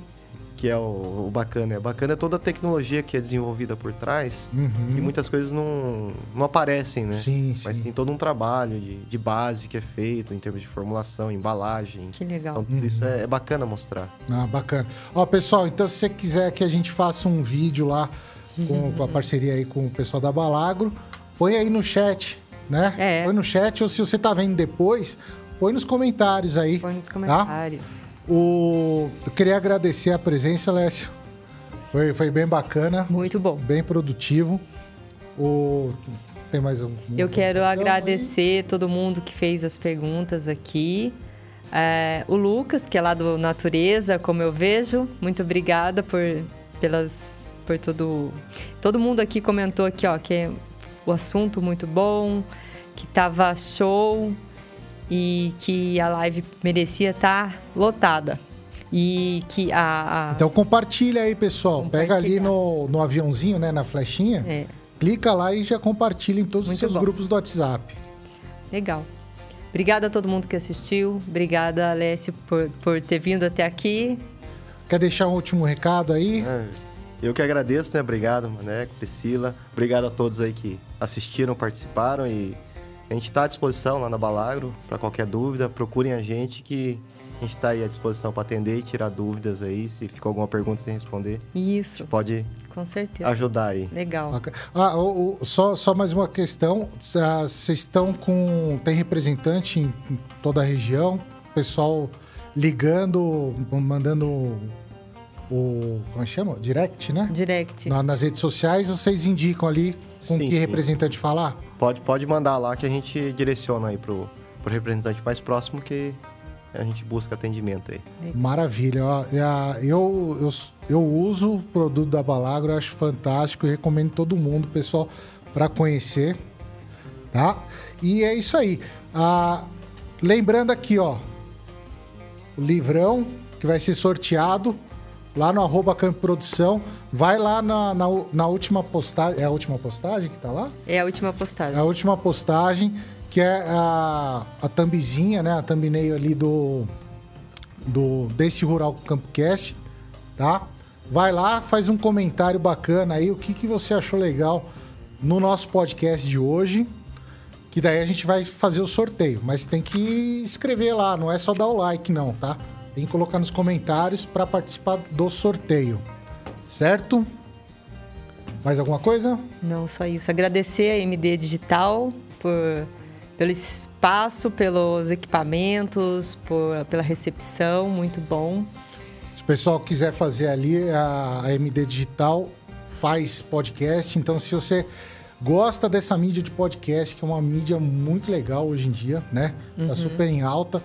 que é o, o, bacana. É bacana é toda a tecnologia que é desenvolvida por trás uhum. e muitas coisas não, não aparecem, né? Sim, Mas sim. tem todo um trabalho de, de base que é feito em termos de formulação, embalagem. Que legal. Então tudo uhum. isso é, é, bacana mostrar. Ah, bacana. Ó, pessoal, então se você quiser que a gente faça um vídeo lá com, uhum. com a parceria aí com o pessoal da Balagro, põe aí no chat, né? É. Põe no chat ou se você tá vendo depois, põe nos comentários aí. Põe nos tá? comentários. Tá? O... Eu queria agradecer a presença, Lécio. Foi, foi bem bacana. Muito bom. Bem produtivo. O... Tem mais um. Eu quero agradecer aí? todo mundo que fez as perguntas aqui. É, o Lucas, que é lá do Natureza, como eu vejo. Muito obrigada por, pelas, por todo. Todo mundo aqui comentou aqui, ó, que é o assunto muito bom, que tava show e que a live merecia estar tá lotada. E que a, a... Então compartilha aí, pessoal. Pega ali no, no aviãozinho, né, na flechinha. É. Clica lá e já compartilha em todos Muito os seus bom. grupos do WhatsApp. Legal. Obrigada a todo mundo que assistiu. Obrigada, Alessio, por, por ter vindo até aqui. Quer deixar um último recado aí? É, eu que agradeço, né? Obrigado, Maneco, Priscila. Obrigado a todos aí que assistiram, participaram e a gente está à disposição lá na Balagro para qualquer dúvida. Procurem a gente que a gente está aí à disposição para atender e tirar dúvidas aí. Se ficou alguma pergunta sem responder, isso pode com certeza ajudar aí. Legal. Ah, o, o, só, só mais uma questão. Ah, vocês estão com. Tem representante em toda a região? Pessoal ligando, mandando o. Como é que chama? Direct, né? Direct. Na- nas redes sociais, vocês indicam ali com Sim, que sim. representante falar? Pode, pode mandar lá que a gente direciona aí pro, pro representante mais próximo que a gente busca atendimento aí. Maravilha. Eu, eu, eu uso o produto da Balagro, acho fantástico recomendo todo mundo, pessoal, para conhecer. Tá? E é isso aí. Ah, lembrando aqui, ó, o livrão que vai ser sorteado lá no arroba Campo Produção. Vai lá na, na, na última postagem. É a última postagem que tá lá? É a última postagem. É a última postagem, que é a, a thumbzinha, né? A thumbnail ali do, do desse Rural Campcast, tá? Vai lá, faz um comentário bacana aí, o que, que você achou legal no nosso podcast de hoje. Que daí a gente vai fazer o sorteio. Mas tem que escrever lá, não é só dar o like, não, tá? Tem que colocar nos comentários para participar do sorteio. Certo? Mais alguma coisa? Não só isso. Agradecer a MD Digital por, pelo espaço, pelos equipamentos, por, pela recepção, muito bom. Se o pessoal quiser fazer ali, a, a MD Digital faz podcast. Então, se você gosta dessa mídia de podcast, que é uma mídia muito legal hoje em dia, né? Tá super em alta.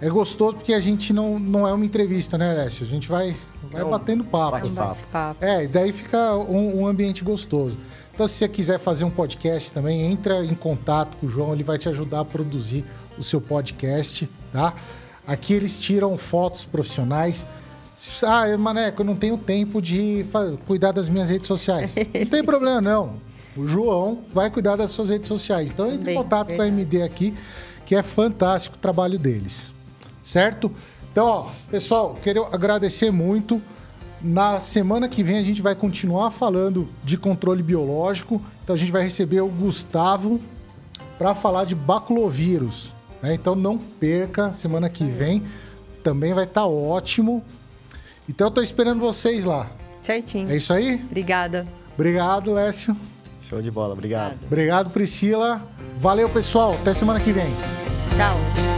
É gostoso porque a gente não, não é uma entrevista, né, Lécio? A gente vai, vai É um batendo papo. É um Bate-papo. bate-papo. É, e daí fica um, um ambiente gostoso. Então, se você quiser fazer um podcast também, entra em contato com o João, ele vai te ajudar a produzir o seu podcast, tá? Aqui eles tiram fotos profissionais. Ah, Maneco, eu não tenho tempo de cuidar das minhas redes sociais. Não tem problema, não. O João vai cuidar das suas redes sociais. Então, entre em contato com a. MD aqui, que é fantástico o trabalho deles. Certo? Então, ó, pessoal, quero agradecer muito. Na semana que vem a gente vai continuar falando de controle biológico. Então a gente vai receber o Gustavo para falar de baculovírus. né? Então não perca, semana que vem também vai estar ótimo. Então eu tô esperando vocês lá. Certinho. É isso aí? Obrigada. Obrigado, Lécio. Show de bola, obrigado. Obrigado, Priscila. Valeu, pessoal. Até semana que vem. Tchau.